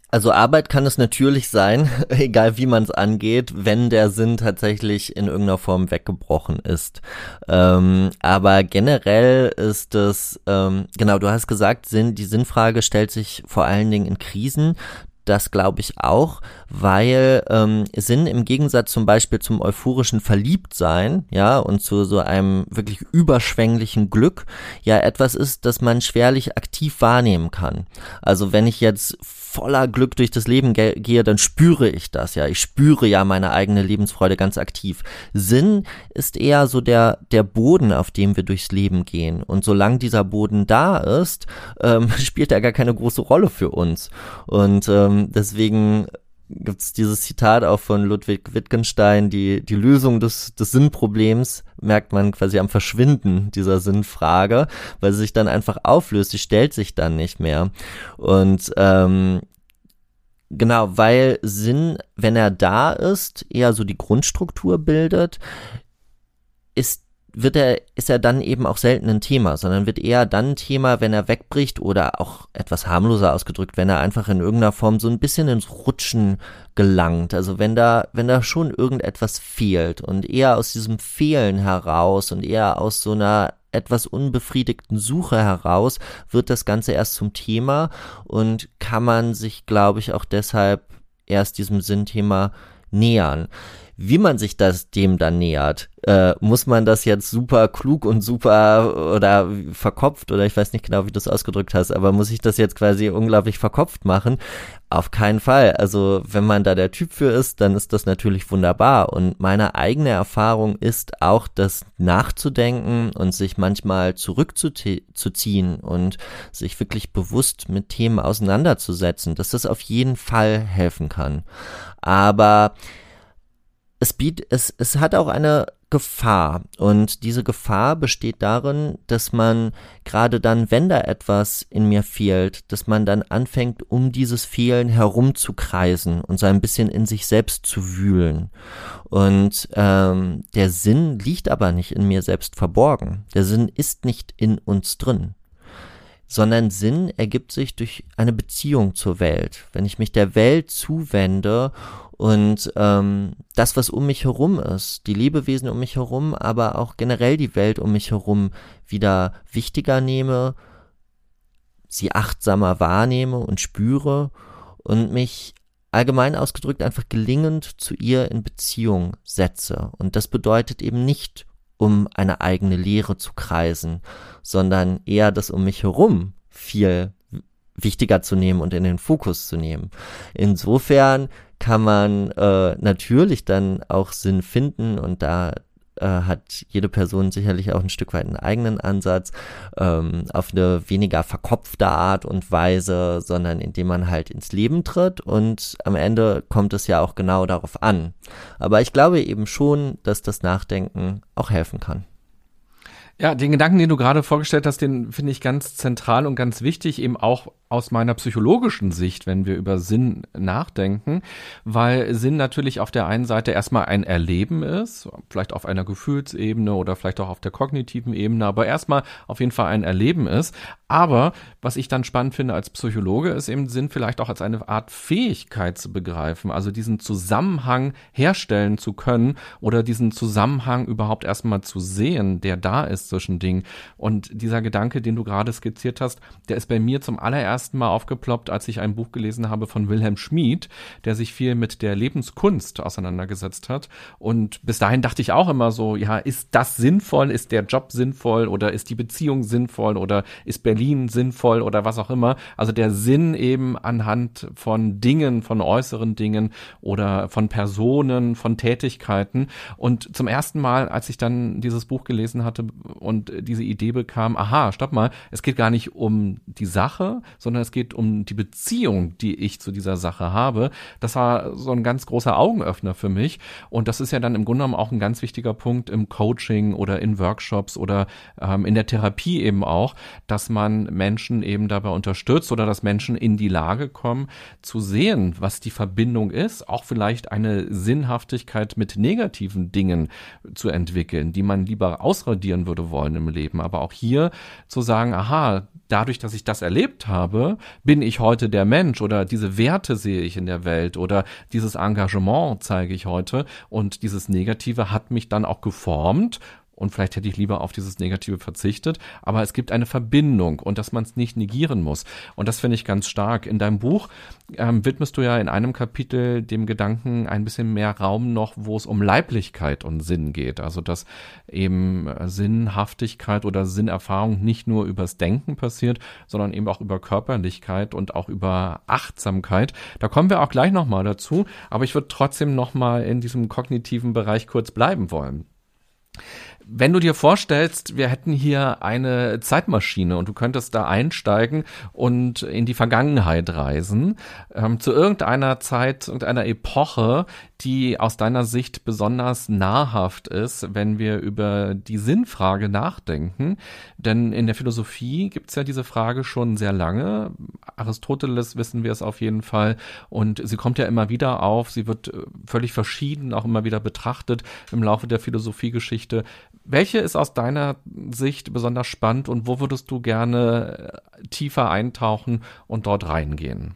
Also Arbeit kann es natürlich sein, egal wie man es angeht, wenn der Sinn tatsächlich in irgendeiner Form weggebrochen ist. Ähm, aber generell ist es, ähm, genau, du hast gesagt, Sinn, die Sinnfrage stellt sich vor allen Dingen in Krisen das glaube ich auch, weil ähm, Sinn im Gegensatz zum Beispiel zum euphorischen Verliebtsein, ja, und zu so einem wirklich überschwänglichen Glück, ja etwas ist, das man schwerlich aktiv wahrnehmen kann. Also wenn ich jetzt voller Glück durch das Leben ge gehe, dann spüre ich das ja. Ich spüre ja meine eigene Lebensfreude ganz aktiv. Sinn ist eher so der, der Boden, auf dem wir durchs Leben gehen. Und solange dieser Boden da ist, ähm, spielt er gar keine große Rolle für uns. Und ähm, deswegen gibt es dieses Zitat auch von Ludwig Wittgenstein, die, die Lösung des, des Sinnproblems merkt man quasi am Verschwinden dieser Sinnfrage, weil sie sich dann einfach auflöst, sie stellt sich dann nicht mehr. Und ähm, genau, weil Sinn, wenn er da ist, eher so die Grundstruktur bildet, ist wird er, ist er dann eben auch selten ein Thema, sondern wird eher dann ein Thema, wenn er wegbricht oder auch etwas harmloser ausgedrückt, wenn er einfach in irgendeiner Form so ein bisschen ins Rutschen gelangt. Also wenn da, wenn da schon irgendetwas fehlt und eher aus diesem Fehlen heraus und eher aus so einer etwas unbefriedigten Suche heraus wird das Ganze erst zum Thema und kann man sich, glaube ich, auch deshalb erst diesem Sinnthema nähern. Wie man sich das dem dann nähert, äh, muss man das jetzt super klug und super oder verkopft oder ich weiß nicht genau, wie du es ausgedrückt hast, aber muss ich das jetzt quasi unglaublich verkopft machen? Auf keinen Fall. Also wenn man da der Typ für ist, dann ist das natürlich wunderbar. Und meine eigene Erfahrung ist auch, das nachzudenken und sich manchmal zurückzuziehen und sich wirklich bewusst mit Themen auseinanderzusetzen, dass das auf jeden Fall helfen kann. Aber es, biet, es, es hat auch eine Gefahr. Und diese Gefahr besteht darin, dass man gerade dann, wenn da etwas in mir fehlt, dass man dann anfängt, um dieses Fehlen herumzukreisen und so ein bisschen in sich selbst zu wühlen. Und ähm, der Sinn liegt aber nicht in mir selbst verborgen. Der Sinn ist nicht in uns drin sondern Sinn ergibt sich durch eine Beziehung zur Welt. Wenn ich mich der Welt zuwende und ähm, das, was um mich herum ist, die Lebewesen um mich herum, aber auch generell die Welt um mich herum wieder wichtiger nehme, sie achtsamer wahrnehme und spüre und mich allgemein ausgedrückt einfach gelingend zu ihr in Beziehung setze. Und das bedeutet eben nicht, um eine eigene Lehre zu kreisen, sondern eher das um mich herum viel wichtiger zu nehmen und in den Fokus zu nehmen. Insofern kann man äh, natürlich dann auch Sinn finden und da äh, hat jede Person sicherlich auch ein Stück weit einen eigenen Ansatz, ähm, auf eine weniger verkopfte Art und Weise, sondern indem man halt ins Leben tritt und am Ende kommt es ja auch genau darauf an. Aber ich glaube eben schon, dass das Nachdenken auch helfen kann. Ja, den Gedanken, den du gerade vorgestellt hast, den finde ich ganz zentral und ganz wichtig, eben auch aus meiner psychologischen Sicht, wenn wir über Sinn nachdenken, weil Sinn natürlich auf der einen Seite erstmal ein Erleben ist, vielleicht auf einer Gefühlsebene oder vielleicht auch auf der kognitiven Ebene, aber erstmal auf jeden Fall ein Erleben ist. Aber was ich dann spannend finde als Psychologe, ist eben Sinn vielleicht auch als eine Art Fähigkeit zu begreifen, also diesen Zusammenhang herstellen zu können oder diesen Zusammenhang überhaupt erstmal zu sehen, der da ist Dingen. Und dieser Gedanke, den du gerade skizziert hast, der ist bei mir zum allerersten ersten Mal aufgeploppt, als ich ein Buch gelesen habe von Wilhelm Schmid, der sich viel mit der Lebenskunst auseinandergesetzt hat. Und bis dahin dachte ich auch immer so, ja, ist das sinnvoll? Ist der Job sinnvoll? Oder ist die Beziehung sinnvoll? Oder ist Berlin sinnvoll? Oder was auch immer. Also der Sinn eben anhand von Dingen, von äußeren Dingen oder von Personen, von Tätigkeiten. Und zum ersten Mal, als ich dann dieses Buch gelesen hatte und diese Idee bekam, aha, stopp mal, es geht gar nicht um die Sache, sondern es geht um die Beziehung, die ich zu dieser Sache habe. Das war so ein ganz großer Augenöffner für mich. Und das ist ja dann im Grunde genommen auch ein ganz wichtiger Punkt im Coaching oder in Workshops oder ähm, in der Therapie eben auch, dass man Menschen eben dabei unterstützt oder dass Menschen in die Lage kommen, zu sehen, was die Verbindung ist, auch vielleicht eine Sinnhaftigkeit mit negativen Dingen zu entwickeln, die man lieber ausradieren würde wollen im Leben. Aber auch hier zu sagen, aha, dadurch, dass ich das erlebt habe, bin ich heute der Mensch oder diese Werte sehe ich in der Welt oder dieses Engagement zeige ich heute und dieses Negative hat mich dann auch geformt und vielleicht hätte ich lieber auf dieses Negative verzichtet, aber es gibt eine Verbindung und dass man es nicht negieren muss. Und das finde ich ganz stark. In deinem Buch ähm, widmest du ja in einem Kapitel dem Gedanken ein bisschen mehr Raum noch, wo es um Leiblichkeit und Sinn geht. Also dass eben Sinnhaftigkeit oder Sinnerfahrung nicht nur übers Denken passiert, sondern eben auch über Körperlichkeit und auch über Achtsamkeit. Da kommen wir auch gleich nochmal dazu, aber ich würde trotzdem nochmal in diesem kognitiven Bereich kurz bleiben wollen. Wenn du dir vorstellst, wir hätten hier eine Zeitmaschine und du könntest da einsteigen und in die Vergangenheit reisen, ähm, zu irgendeiner Zeit, irgendeiner Epoche, die aus deiner Sicht besonders nahrhaft ist, wenn wir über die Sinnfrage nachdenken. Denn in der Philosophie gibt es ja diese Frage schon sehr lange. Aristoteles wissen wir es auf jeden Fall. Und sie kommt ja immer wieder auf. Sie wird äh, völlig verschieden auch immer wieder betrachtet im Laufe der Philosophiegeschichte. Welche ist aus deiner Sicht besonders spannend und wo würdest du gerne äh, tiefer eintauchen und dort reingehen?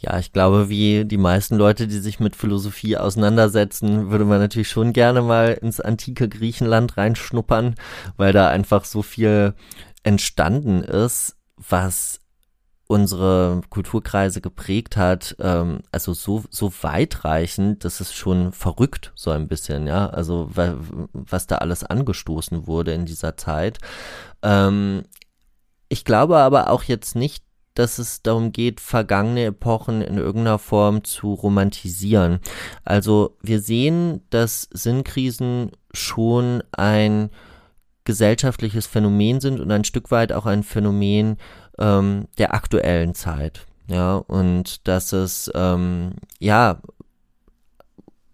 Ja, ich glaube, wie die meisten Leute, die sich mit Philosophie auseinandersetzen, würde man natürlich schon gerne mal ins antike Griechenland reinschnuppern, weil da einfach so viel entstanden ist, was unsere Kulturkreise geprägt hat, ähm, also so, so weitreichend, dass es schon verrückt so ein bisschen, ja, also was da alles angestoßen wurde in dieser Zeit. Ähm, ich glaube aber auch jetzt nicht, dass es darum geht, vergangene Epochen in irgendeiner Form zu romantisieren. Also wir sehen, dass Sinnkrisen schon ein gesellschaftliches Phänomen sind und ein Stück weit auch ein Phänomen ähm, der aktuellen Zeit. Ja, und dass es ähm, ja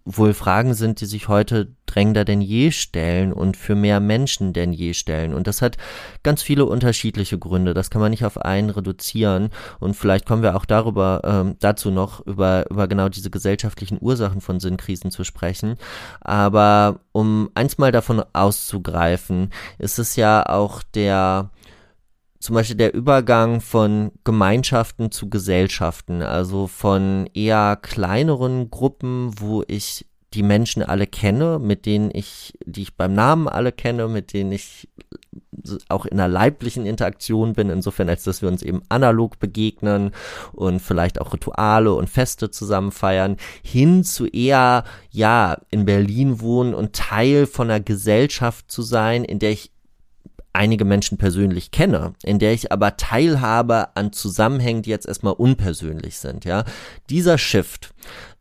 wohl Fragen sind, die sich heute drängender denn je stellen und für mehr Menschen denn je stellen. Und das hat ganz viele unterschiedliche Gründe. Das kann man nicht auf einen reduzieren. Und vielleicht kommen wir auch darüber, ähm, dazu noch über, über genau diese gesellschaftlichen Ursachen von Sinnkrisen zu sprechen. Aber um eins mal davon auszugreifen, ist es ja auch der, zum Beispiel der Übergang von Gemeinschaften zu Gesellschaften, also von eher kleineren Gruppen, wo ich die Menschen alle kenne, mit denen ich, die ich beim Namen alle kenne, mit denen ich auch in einer leiblichen Interaktion bin, insofern als dass wir uns eben analog begegnen und vielleicht auch Rituale und Feste zusammen feiern, hin zu eher, ja, in Berlin wohnen und Teil von einer Gesellschaft zu sein, in der ich einige Menschen persönlich kenne, in der ich aber teilhabe an Zusammenhängen, die jetzt erstmal unpersönlich sind, ja. Dieser Shift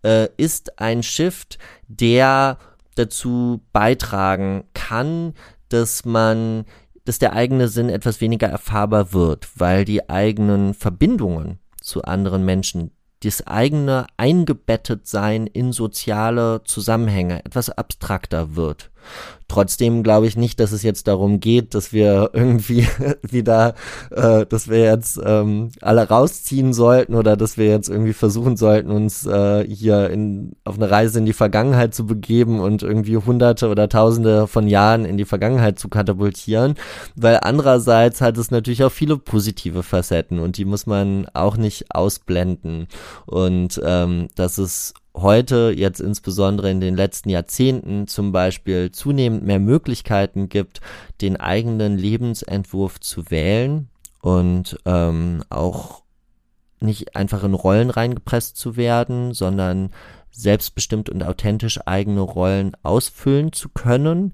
äh, ist ein Shift, der dazu beitragen kann, dass man, dass der eigene Sinn etwas weniger erfahrbar wird, weil die eigenen Verbindungen zu anderen Menschen das eigene Eingebettetsein in soziale Zusammenhänge etwas abstrakter wird. Trotzdem glaube ich nicht, dass es jetzt darum geht, dass wir irgendwie wieder, äh, dass wir jetzt ähm, alle rausziehen sollten oder dass wir jetzt irgendwie versuchen sollten, uns äh, hier in, auf eine Reise in die Vergangenheit zu begeben und irgendwie hunderte oder tausende von Jahren in die Vergangenheit zu katapultieren, weil andererseits hat es natürlich auch viele positive Facetten und die muss man auch nicht ausblenden. Und ähm, dass es heute jetzt insbesondere in den letzten Jahrzehnten zum Beispiel zunehmend mehr Möglichkeiten gibt, den eigenen Lebensentwurf zu wählen und ähm, auch nicht einfach in Rollen reingepresst zu werden, sondern selbstbestimmt und authentisch eigene Rollen ausfüllen zu können,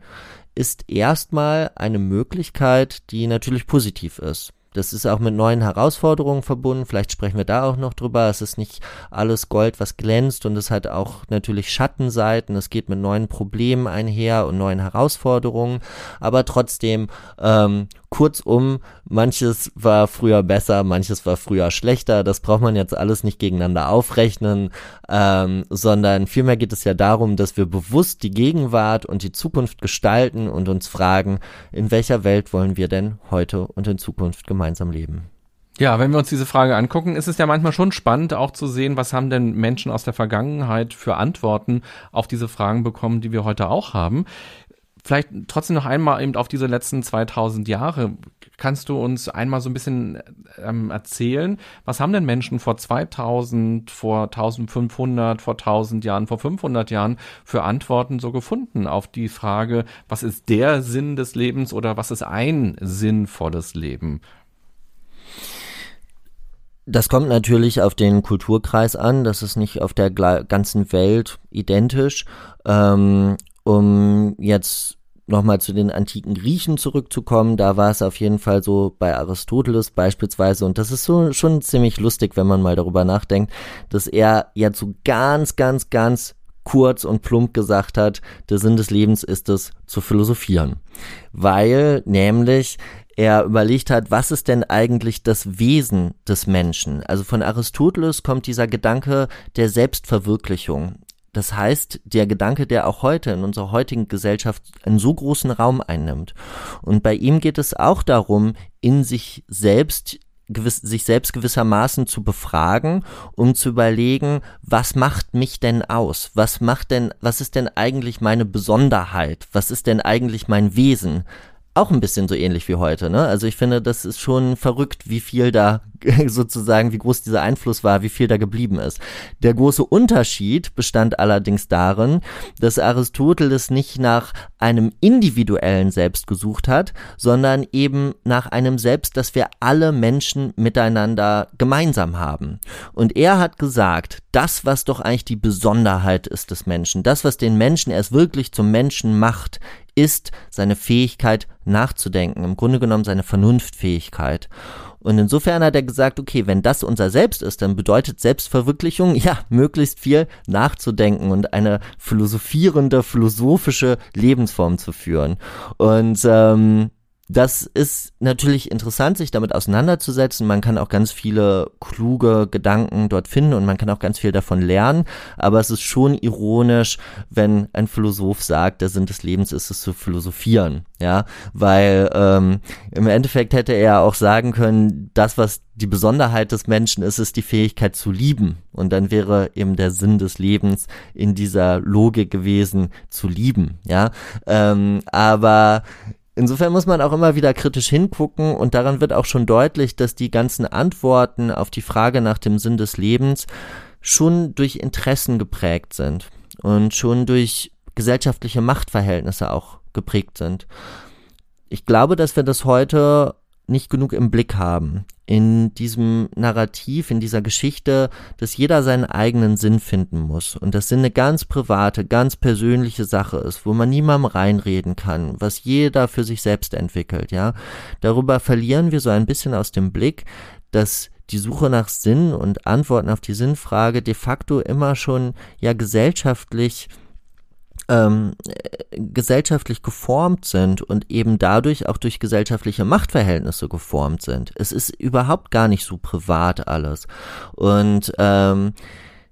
ist erstmal eine Möglichkeit, die natürlich positiv ist. Das ist auch mit neuen Herausforderungen verbunden. Vielleicht sprechen wir da auch noch drüber. Es ist nicht alles Gold, was glänzt und es hat auch natürlich Schattenseiten. Es geht mit neuen Problemen einher und neuen Herausforderungen. Aber trotzdem ähm, Kurzum, manches war früher besser, manches war früher schlechter. Das braucht man jetzt alles nicht gegeneinander aufrechnen, ähm, sondern vielmehr geht es ja darum, dass wir bewusst die Gegenwart und die Zukunft gestalten und uns fragen, in welcher Welt wollen wir denn heute und in Zukunft gemeinsam leben. Ja, wenn wir uns diese Frage angucken, ist es ja manchmal schon spannend auch zu sehen, was haben denn Menschen aus der Vergangenheit für Antworten auf diese Fragen bekommen, die wir heute auch haben vielleicht trotzdem noch einmal eben auf diese letzten 2000 Jahre. Kannst du uns einmal so ein bisschen ähm, erzählen, was haben denn Menschen vor 2000, vor 1500, vor 1000 Jahren, vor 500 Jahren für Antworten so gefunden auf die Frage, was ist der Sinn des Lebens oder was ist ein sinnvolles Leben? Das kommt natürlich auf den Kulturkreis an, das ist nicht auf der ganzen Welt identisch. Ähm, um jetzt nochmal zu den antiken Griechen zurückzukommen, da war es auf jeden Fall so bei Aristoteles beispielsweise, und das ist so schon ziemlich lustig, wenn man mal darüber nachdenkt, dass er ja so ganz, ganz, ganz kurz und plump gesagt hat, der Sinn des Lebens ist es, zu philosophieren. Weil nämlich er überlegt hat, was ist denn eigentlich das Wesen des Menschen? Also von Aristoteles kommt dieser Gedanke der Selbstverwirklichung. Das heißt, der Gedanke, der auch heute in unserer heutigen Gesellschaft einen so großen Raum einnimmt. Und bei ihm geht es auch darum, in sich selbst gewiss, sich selbst gewissermaßen zu befragen, um zu überlegen, was macht mich denn aus? Was macht denn, was ist denn eigentlich meine Besonderheit? Was ist denn eigentlich mein Wesen? Auch ein bisschen so ähnlich wie heute. Ne? Also ich finde, das ist schon verrückt, wie viel da sozusagen, wie groß dieser Einfluss war, wie viel da geblieben ist. Der große Unterschied bestand allerdings darin, dass Aristoteles nicht nach einem individuellen Selbst gesucht hat, sondern eben nach einem Selbst, das wir alle Menschen miteinander gemeinsam haben. Und er hat gesagt, das, was doch eigentlich die Besonderheit ist des Menschen, das, was den Menschen erst wirklich zum Menschen macht, ist seine Fähigkeit nachzudenken, im Grunde genommen seine Vernunftfähigkeit. Und insofern hat er gesagt, okay, wenn das unser Selbst ist, dann bedeutet Selbstverwirklichung, ja, möglichst viel nachzudenken und eine philosophierende, philosophische Lebensform zu führen. Und ähm, das ist natürlich interessant, sich damit auseinanderzusetzen. Man kann auch ganz viele kluge Gedanken dort finden und man kann auch ganz viel davon lernen. Aber es ist schon ironisch, wenn ein Philosoph sagt, der Sinn des Lebens ist es zu philosophieren. Ja, weil ähm, im Endeffekt hätte er auch sagen können, das, was die Besonderheit des Menschen ist, ist die Fähigkeit zu lieben. Und dann wäre eben der Sinn des Lebens in dieser Logik gewesen, zu lieben. Ja, ähm, aber Insofern muss man auch immer wieder kritisch hingucken und daran wird auch schon deutlich, dass die ganzen Antworten auf die Frage nach dem Sinn des Lebens schon durch Interessen geprägt sind und schon durch gesellschaftliche Machtverhältnisse auch geprägt sind. Ich glaube, dass wir das heute nicht genug im Blick haben. In diesem Narrativ, in dieser Geschichte, dass jeder seinen eigenen Sinn finden muss und das Sinn eine ganz private, ganz persönliche Sache ist, wo man niemandem reinreden kann, was jeder für sich selbst entwickelt, ja. Darüber verlieren wir so ein bisschen aus dem Blick, dass die Suche nach Sinn und Antworten auf die Sinnfrage de facto immer schon ja gesellschaftlich ähm, gesellschaftlich geformt sind und eben dadurch auch durch gesellschaftliche Machtverhältnisse geformt sind. Es ist überhaupt gar nicht so privat alles. Und ähm,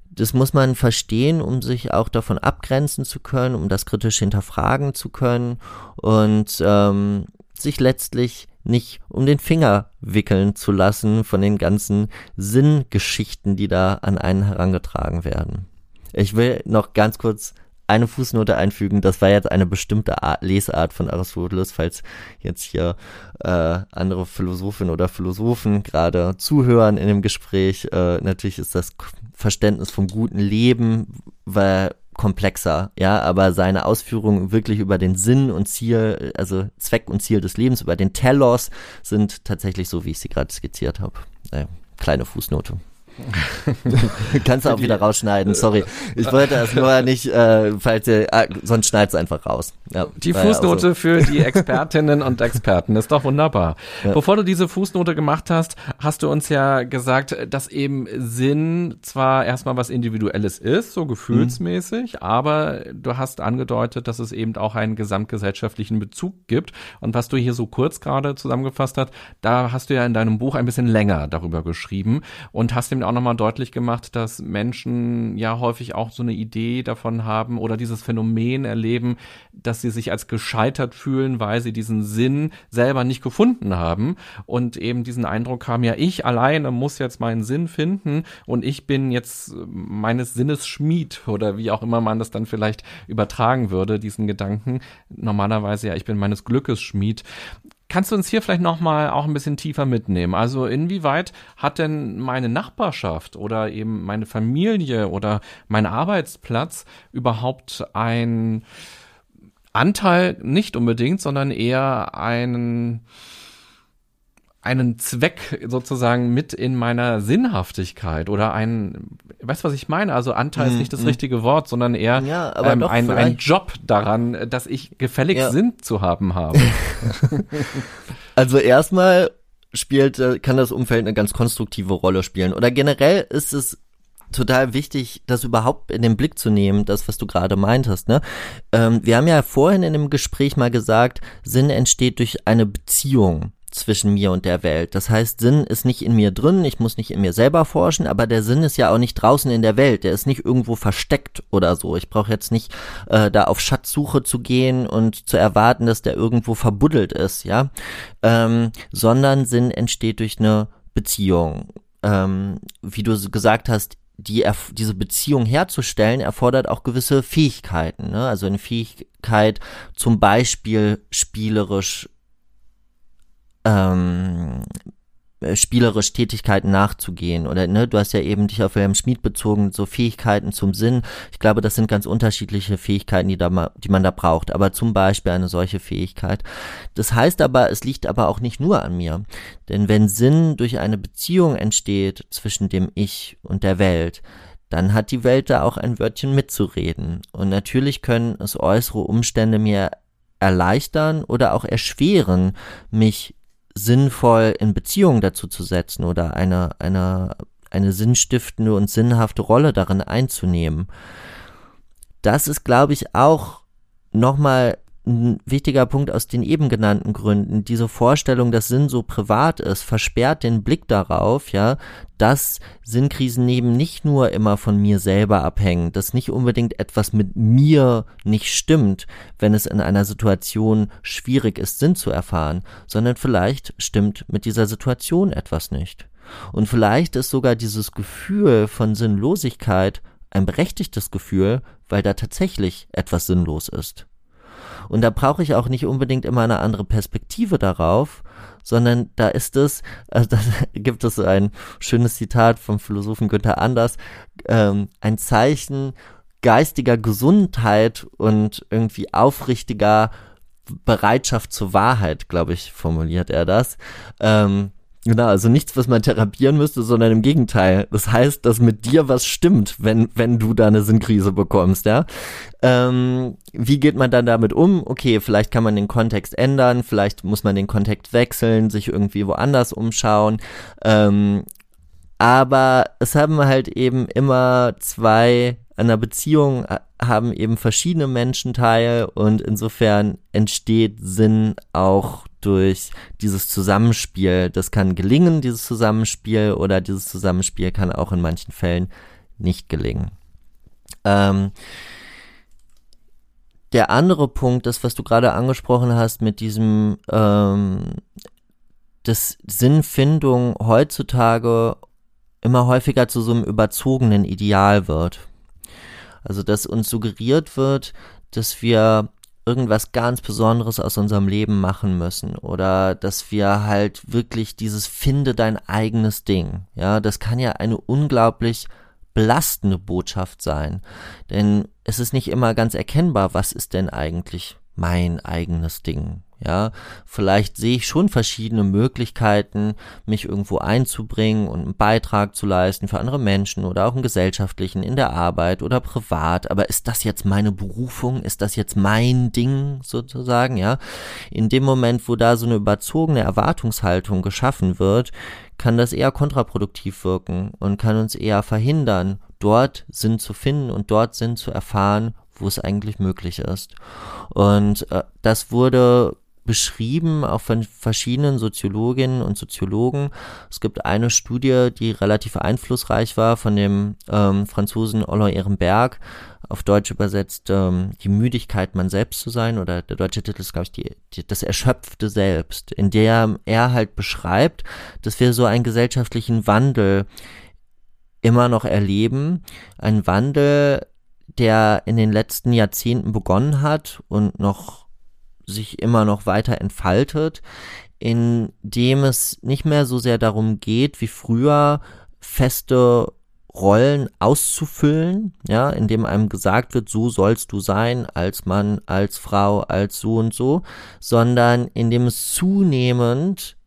das muss man verstehen, um sich auch davon abgrenzen zu können, um das kritisch hinterfragen zu können und ähm, sich letztlich nicht um den Finger wickeln zu lassen von den ganzen Sinngeschichten, die da an einen herangetragen werden. Ich will noch ganz kurz eine Fußnote einfügen. Das war jetzt eine bestimmte Art, Lesart von Aristoteles, falls jetzt hier äh, andere Philosophinnen oder Philosophen gerade zuhören in dem Gespräch. Äh, natürlich ist das Verständnis vom guten Leben weil komplexer, ja, aber seine Ausführungen wirklich über den Sinn und Ziel, also Zweck und Ziel des Lebens, über den Telos, sind tatsächlich so, wie ich sie gerade skizziert habe. Äh, kleine Fußnote. Kannst du auch wieder rausschneiden, sorry. Ich wollte es nur nicht, äh, falls ihr, ah, sonst schneid's einfach raus. Ja, die Fußnote ja so. für die Expertinnen und Experten ist doch wunderbar. Ja. Bevor du diese Fußnote gemacht hast, hast du uns ja gesagt, dass eben Sinn zwar erstmal was Individuelles ist, so gefühlsmäßig, mhm. aber du hast angedeutet, dass es eben auch einen gesamtgesellschaftlichen Bezug gibt. Und was du hier so kurz gerade zusammengefasst hast, da hast du ja in deinem Buch ein bisschen länger darüber geschrieben und hast eben auch nochmal deutlich gemacht, dass Menschen ja häufig auch so eine Idee davon haben oder dieses Phänomen erleben, dass sie sich als gescheitert fühlen, weil sie diesen Sinn selber nicht gefunden haben und eben diesen Eindruck haben, ja, ich alleine muss jetzt meinen Sinn finden und ich bin jetzt meines Sinnes Schmied oder wie auch immer man das dann vielleicht übertragen würde, diesen Gedanken. Normalerweise ja, ich bin meines Glückes Schmied. Kannst du uns hier vielleicht nochmal auch ein bisschen tiefer mitnehmen? Also inwieweit hat denn meine Nachbarschaft oder eben meine Familie oder mein Arbeitsplatz überhaupt ein Anteil nicht unbedingt, sondern eher einen einen Zweck sozusagen mit in meiner Sinnhaftigkeit oder ein, weißt du, was ich meine? Also Anteil mm, ist nicht das mm. richtige Wort, sondern eher ja, ähm, ein, ein Job daran, dass ich gefällig ja. Sinn zu haben habe. also erstmal spielt, äh, kann das Umfeld eine ganz konstruktive Rolle spielen. Oder generell ist es total wichtig, das überhaupt in den Blick zu nehmen, das, was du gerade meintest. Ne? Ähm, wir haben ja vorhin in dem Gespräch mal gesagt, Sinn entsteht durch eine Beziehung zwischen mir und der Welt. Das heißt, Sinn ist nicht in mir drin, ich muss nicht in mir selber forschen, aber der Sinn ist ja auch nicht draußen in der Welt, der ist nicht irgendwo versteckt oder so. Ich brauche jetzt nicht äh, da auf Schatzsuche zu gehen und zu erwarten, dass der irgendwo verbuddelt ist, ja, ähm, sondern Sinn entsteht durch eine Beziehung. Ähm, wie du gesagt hast, die, diese Beziehung herzustellen, erfordert auch gewisse Fähigkeiten. Ne? Also eine Fähigkeit, zum Beispiel spielerisch ähm, äh, spielerisch Tätigkeiten nachzugehen oder ne, du hast ja eben dich auf Wilhelm Schmid bezogen, so Fähigkeiten zum Sinn. Ich glaube, das sind ganz unterschiedliche Fähigkeiten, die da mal, die man da braucht, aber zum Beispiel eine solche Fähigkeit. Das heißt aber, es liegt aber auch nicht nur an mir, denn wenn Sinn durch eine Beziehung entsteht zwischen dem Ich und der Welt, dann hat die Welt da auch ein Wörtchen mitzureden. Und natürlich können es äußere Umstände mir erleichtern oder auch erschweren, mich sinnvoll in Beziehung dazu zu setzen oder eine, eine, eine sinnstiftende und sinnhafte Rolle darin einzunehmen. Das ist, glaube ich, auch nochmal ein wichtiger Punkt aus den eben genannten Gründen. Diese Vorstellung, dass Sinn so privat ist, versperrt den Blick darauf, ja, dass Sinnkrisen neben nicht nur immer von mir selber abhängen, dass nicht unbedingt etwas mit mir nicht stimmt, wenn es in einer Situation schwierig ist, Sinn zu erfahren, sondern vielleicht stimmt mit dieser Situation etwas nicht. Und vielleicht ist sogar dieses Gefühl von Sinnlosigkeit ein berechtigtes Gefühl, weil da tatsächlich etwas sinnlos ist. Und da brauche ich auch nicht unbedingt immer eine andere Perspektive darauf, sondern da ist es, also da gibt es ein schönes Zitat vom Philosophen Günther Anders, ähm, ein Zeichen geistiger Gesundheit und irgendwie aufrichtiger Bereitschaft zur Wahrheit, glaube ich, formuliert er das. Ähm, Genau, also nichts, was man therapieren müsste, sondern im Gegenteil. Das heißt, dass mit dir was stimmt, wenn, wenn du da eine Sinnkrise bekommst, ja. Ähm, wie geht man dann damit um? Okay, vielleicht kann man den Kontext ändern, vielleicht muss man den Kontext wechseln, sich irgendwie woanders umschauen. Ähm, aber es haben halt eben immer zwei einer Beziehung haben eben verschiedene Menschen teil und insofern entsteht Sinn auch durch dieses Zusammenspiel. Das kann gelingen, dieses Zusammenspiel, oder dieses Zusammenspiel kann auch in manchen Fällen nicht gelingen. Ähm, der andere Punkt, das, was du gerade angesprochen hast mit diesem, ähm, dass Sinnfindung heutzutage immer häufiger zu so einem überzogenen Ideal wird. Also, dass uns suggeriert wird, dass wir irgendwas ganz Besonderes aus unserem Leben machen müssen oder dass wir halt wirklich dieses finde dein eigenes Ding. Ja, das kann ja eine unglaublich belastende Botschaft sein, denn es ist nicht immer ganz erkennbar, was ist denn eigentlich mein eigenes Ding. Ja, vielleicht sehe ich schon verschiedene Möglichkeiten, mich irgendwo einzubringen und einen Beitrag zu leisten für andere Menschen oder auch einen gesellschaftlichen in der Arbeit oder privat. Aber ist das jetzt meine Berufung? Ist das jetzt mein Ding sozusagen? Ja, in dem Moment, wo da so eine überzogene Erwartungshaltung geschaffen wird, kann das eher kontraproduktiv wirken und kann uns eher verhindern, dort Sinn zu finden und dort Sinn zu erfahren, wo es eigentlich möglich ist. Und äh, das wurde beschrieben, auch von verschiedenen Soziologinnen und Soziologen. Es gibt eine Studie, die relativ einflussreich war von dem ähm, Franzosen Ollo Ehrenberg, auf Deutsch übersetzt ähm, die Müdigkeit, man selbst zu sein, oder der deutsche Titel ist, glaube ich, die, die, das erschöpfte Selbst, in der er halt beschreibt, dass wir so einen gesellschaftlichen Wandel immer noch erleben, ein Wandel, der in den letzten Jahrzehnten begonnen hat und noch sich immer noch weiter entfaltet, in dem es nicht mehr so sehr darum geht, wie früher feste Rollen auszufüllen, ja, indem einem gesagt wird, so sollst du sein, als Mann, als Frau, als so und so, sondern indem es zunehmend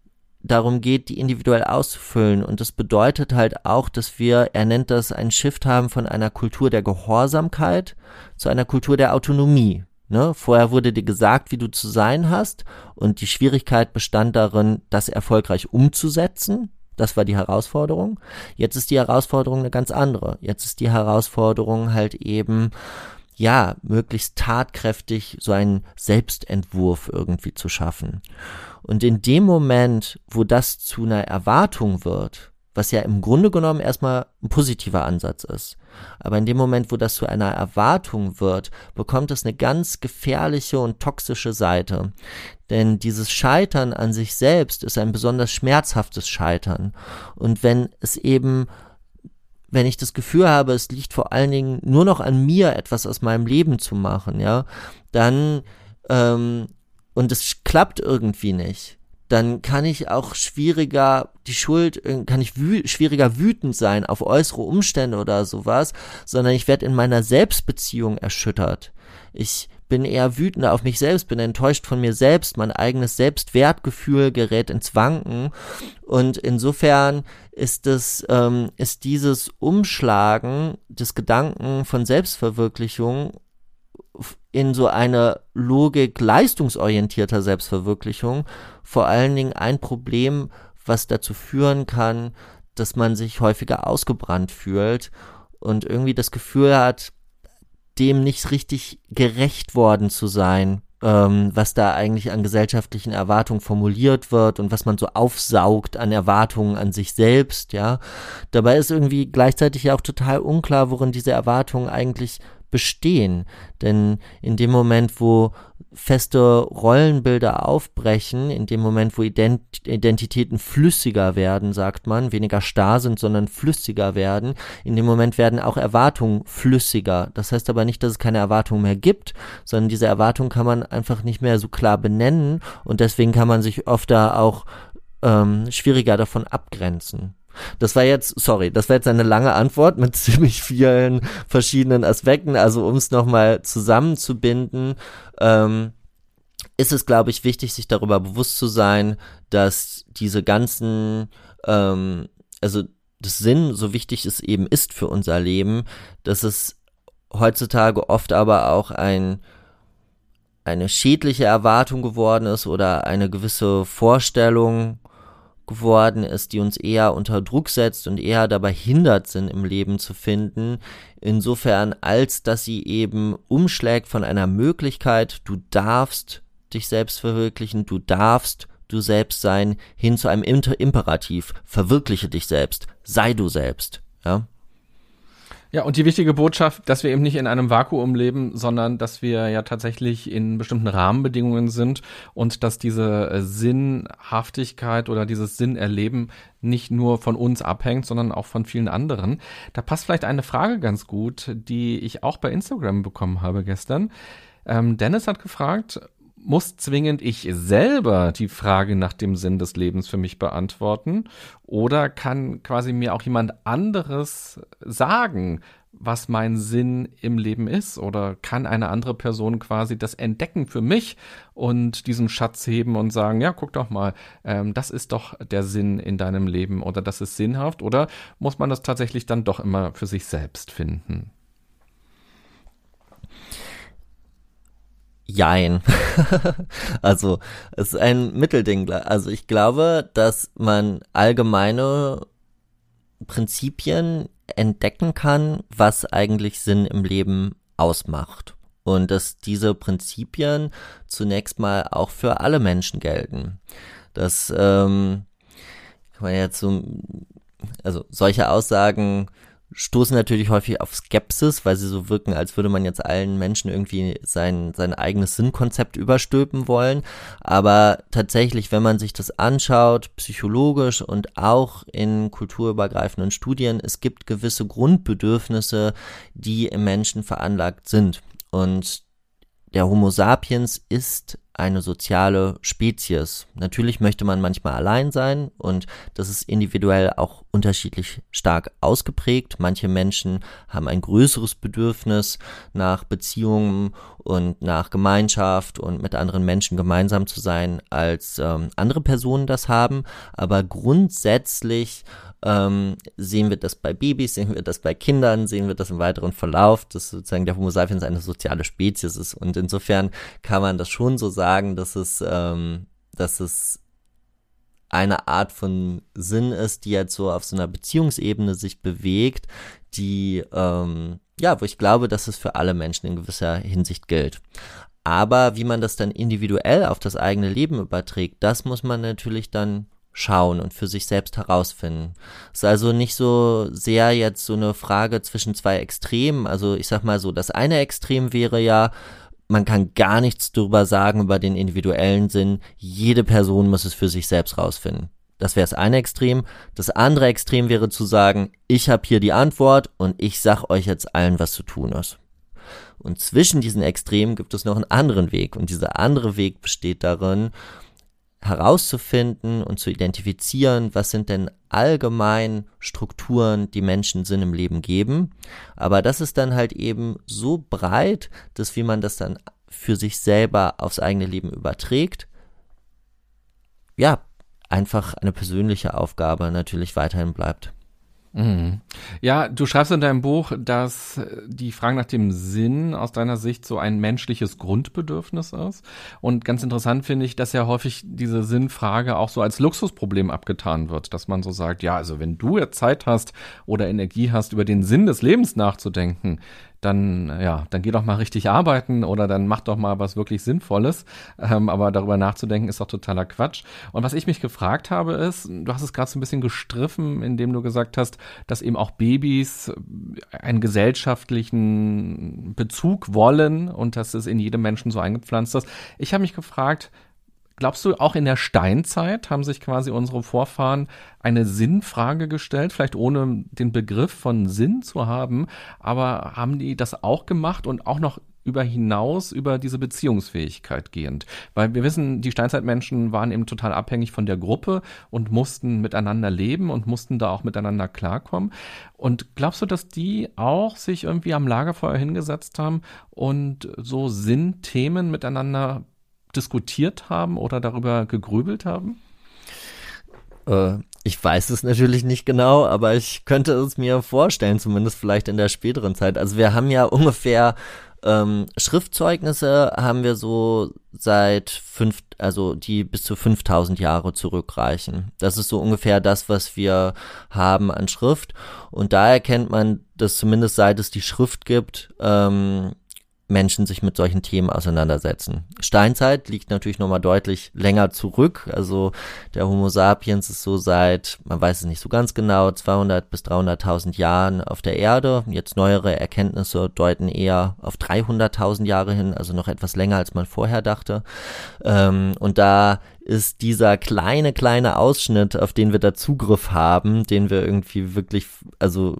darum geht, die individuell auszufüllen. Und das bedeutet halt auch, dass wir, er nennt das, einen Shift haben von einer Kultur der Gehorsamkeit zu einer Kultur der Autonomie. Ne? Vorher wurde dir gesagt, wie du zu sein hast und die Schwierigkeit bestand darin, das erfolgreich umzusetzen. Das war die Herausforderung. Jetzt ist die Herausforderung eine ganz andere. Jetzt ist die Herausforderung halt eben, ja, möglichst tatkräftig so einen Selbstentwurf irgendwie zu schaffen. Und in dem Moment, wo das zu einer Erwartung wird, was ja im Grunde genommen erstmal ein positiver Ansatz ist. Aber in dem Moment, wo das zu einer Erwartung wird, bekommt es eine ganz gefährliche und toxische Seite. Denn dieses Scheitern an sich selbst ist ein besonders schmerzhaftes Scheitern. Und wenn es eben wenn ich das Gefühl habe, es liegt vor allen Dingen nur noch an mir, etwas aus meinem Leben zu machen, ja, dann ähm, und es klappt irgendwie nicht, dann kann ich auch schwieriger die Schuld, äh, kann ich wü schwieriger wütend sein auf äußere Umstände oder sowas, sondern ich werde in meiner Selbstbeziehung erschüttert. Ich bin eher wütend auf mich selbst, bin enttäuscht von mir selbst, mein eigenes Selbstwertgefühl gerät ins Wanken und insofern ist es ähm, ist dieses Umschlagen des Gedanken von Selbstverwirklichung in so eine Logik leistungsorientierter Selbstverwirklichung vor allen Dingen ein Problem, was dazu führen kann, dass man sich häufiger ausgebrannt fühlt und irgendwie das Gefühl hat, dem nicht richtig gerecht worden zu sein, ähm, was da eigentlich an gesellschaftlichen Erwartungen formuliert wird und was man so aufsaugt an Erwartungen an sich selbst, ja. Dabei ist irgendwie gleichzeitig ja auch total unklar, worin diese Erwartungen eigentlich bestehen. Denn in dem Moment, wo feste Rollenbilder aufbrechen, in dem Moment, wo Ident Identitäten flüssiger werden, sagt man, weniger starr sind, sondern flüssiger werden, in dem Moment werden auch Erwartungen flüssiger. Das heißt aber nicht, dass es keine Erwartungen mehr gibt, sondern diese Erwartungen kann man einfach nicht mehr so klar benennen und deswegen kann man sich oft da auch ähm, schwieriger davon abgrenzen. Das war jetzt, sorry, das war jetzt eine lange Antwort mit ziemlich vielen verschiedenen Aspekten. Also um es nochmal zusammenzubinden, ähm, ist es, glaube ich, wichtig, sich darüber bewusst zu sein, dass diese ganzen, ähm, also das Sinn, so wichtig es eben ist für unser Leben, dass es heutzutage oft aber auch ein eine schädliche Erwartung geworden ist oder eine gewisse Vorstellung geworden ist, die uns eher unter Druck setzt und eher dabei hindert, Sinn im Leben zu finden. Insofern, als dass sie eben umschlägt von einer Möglichkeit, du darfst dich selbst verwirklichen, du darfst du selbst sein, hin zu einem Imperativ. Verwirkliche dich selbst, sei du selbst. Ja. Ja, und die wichtige Botschaft, dass wir eben nicht in einem Vakuum leben, sondern dass wir ja tatsächlich in bestimmten Rahmenbedingungen sind und dass diese äh, Sinnhaftigkeit oder dieses Sinnerleben nicht nur von uns abhängt, sondern auch von vielen anderen. Da passt vielleicht eine Frage ganz gut, die ich auch bei Instagram bekommen habe gestern. Ähm, Dennis hat gefragt, muss zwingend ich selber die Frage nach dem Sinn des Lebens für mich beantworten? Oder kann quasi mir auch jemand anderes sagen, was mein Sinn im Leben ist? Oder kann eine andere Person quasi das entdecken für mich und diesen Schatz heben und sagen, ja, guck doch mal, ähm, das ist doch der Sinn in deinem Leben oder das ist sinnhaft? Oder muss man das tatsächlich dann doch immer für sich selbst finden? Jein. also es ist ein Mittelding. Also ich glaube, dass man allgemeine Prinzipien entdecken kann, was eigentlich Sinn im Leben ausmacht. Und dass diese Prinzipien zunächst mal auch für alle Menschen gelten. Das ähm, kann man jetzt so, also solche Aussagen stoßen natürlich häufig auf Skepsis, weil sie so wirken, als würde man jetzt allen Menschen irgendwie sein, sein eigenes Sinnkonzept überstülpen wollen. Aber tatsächlich, wenn man sich das anschaut, psychologisch und auch in kulturübergreifenden Studien, es gibt gewisse Grundbedürfnisse, die im Menschen veranlagt sind. Und der Homo sapiens ist eine soziale Spezies. Natürlich möchte man manchmal allein sein und das ist individuell auch unterschiedlich stark ausgeprägt. Manche Menschen haben ein größeres Bedürfnis nach Beziehungen und nach Gemeinschaft und mit anderen Menschen gemeinsam zu sein, als ähm, andere Personen das haben. Aber grundsätzlich ähm, sehen wir das bei Babys, sehen wir das bei Kindern, sehen wir das im weiteren Verlauf, dass sozusagen der Homo sapiens eine soziale Spezies ist. Und insofern kann man das schon so sagen, dass es, ähm, dass es eine Art von Sinn ist, die jetzt so auf so einer Beziehungsebene sich bewegt, die, ähm, ja, wo ich glaube, dass es für alle Menschen in gewisser Hinsicht gilt. Aber wie man das dann individuell auf das eigene Leben überträgt, das muss man natürlich dann schauen und für sich selbst herausfinden. Es ist also nicht so sehr jetzt so eine Frage zwischen zwei Extremen. Also ich sag mal so, das eine Extrem wäre ja, man kann gar nichts darüber sagen über den individuellen Sinn. Jede Person muss es für sich selbst rausfinden. Das wäre das eine Extrem. Das andere Extrem wäre zu sagen, ich habe hier die Antwort und ich sag euch jetzt allen, was zu tun ist. Und zwischen diesen Extremen gibt es noch einen anderen Weg. Und dieser andere Weg besteht darin, herauszufinden und zu identifizieren, was sind denn allgemein Strukturen, die Menschen Sinn im Leben geben. Aber das ist dann halt eben so breit, dass wie man das dann für sich selber aufs eigene Leben überträgt, ja, einfach eine persönliche Aufgabe natürlich weiterhin bleibt. Mhm. Ja, du schreibst in deinem Buch, dass die Frage nach dem Sinn aus deiner Sicht so ein menschliches Grundbedürfnis ist. Und ganz interessant finde ich, dass ja häufig diese Sinnfrage auch so als Luxusproblem abgetan wird, dass man so sagt, ja, also wenn du jetzt Zeit hast oder Energie hast, über den Sinn des Lebens nachzudenken, dann, ja, dann geh doch mal richtig arbeiten oder dann mach doch mal was wirklich Sinnvolles. Ähm, aber darüber nachzudenken ist doch totaler Quatsch. Und was ich mich gefragt habe ist, du hast es gerade so ein bisschen gestriffen, indem du gesagt hast, dass eben auch Babys einen gesellschaftlichen Bezug wollen und dass es in jedem Menschen so eingepflanzt ist. Ich habe mich gefragt, Glaubst du, auch in der Steinzeit haben sich quasi unsere Vorfahren eine Sinnfrage gestellt, vielleicht ohne den Begriff von Sinn zu haben, aber haben die das auch gemacht und auch noch über hinaus über diese Beziehungsfähigkeit gehend. Weil wir wissen, die Steinzeitmenschen waren eben total abhängig von der Gruppe und mussten miteinander leben und mussten da auch miteinander klarkommen. Und glaubst du, dass die auch sich irgendwie am Lagerfeuer hingesetzt haben und so Sinnthemen miteinander diskutiert haben oder darüber gegrübelt haben? Äh, ich weiß es natürlich nicht genau, aber ich könnte es mir vorstellen, zumindest vielleicht in der späteren Zeit. Also wir haben ja ungefähr Ähm, Schriftzeugnisse haben wir so seit fünf, also die bis zu 5000 Jahre zurückreichen. Das ist so ungefähr das, was wir haben an Schrift. Und da erkennt man, dass zumindest seit es die Schrift gibt, ähm, Menschen sich mit solchen Themen auseinandersetzen. Steinzeit liegt natürlich nochmal deutlich länger zurück. Also der Homo sapiens ist so seit, man weiß es nicht so ganz genau, 200 bis 300.000 Jahren auf der Erde. Jetzt neuere Erkenntnisse deuten eher auf 300.000 Jahre hin, also noch etwas länger, als man vorher dachte. Ähm, und da ist dieser kleine, kleine Ausschnitt, auf den wir da Zugriff haben, den wir irgendwie wirklich, also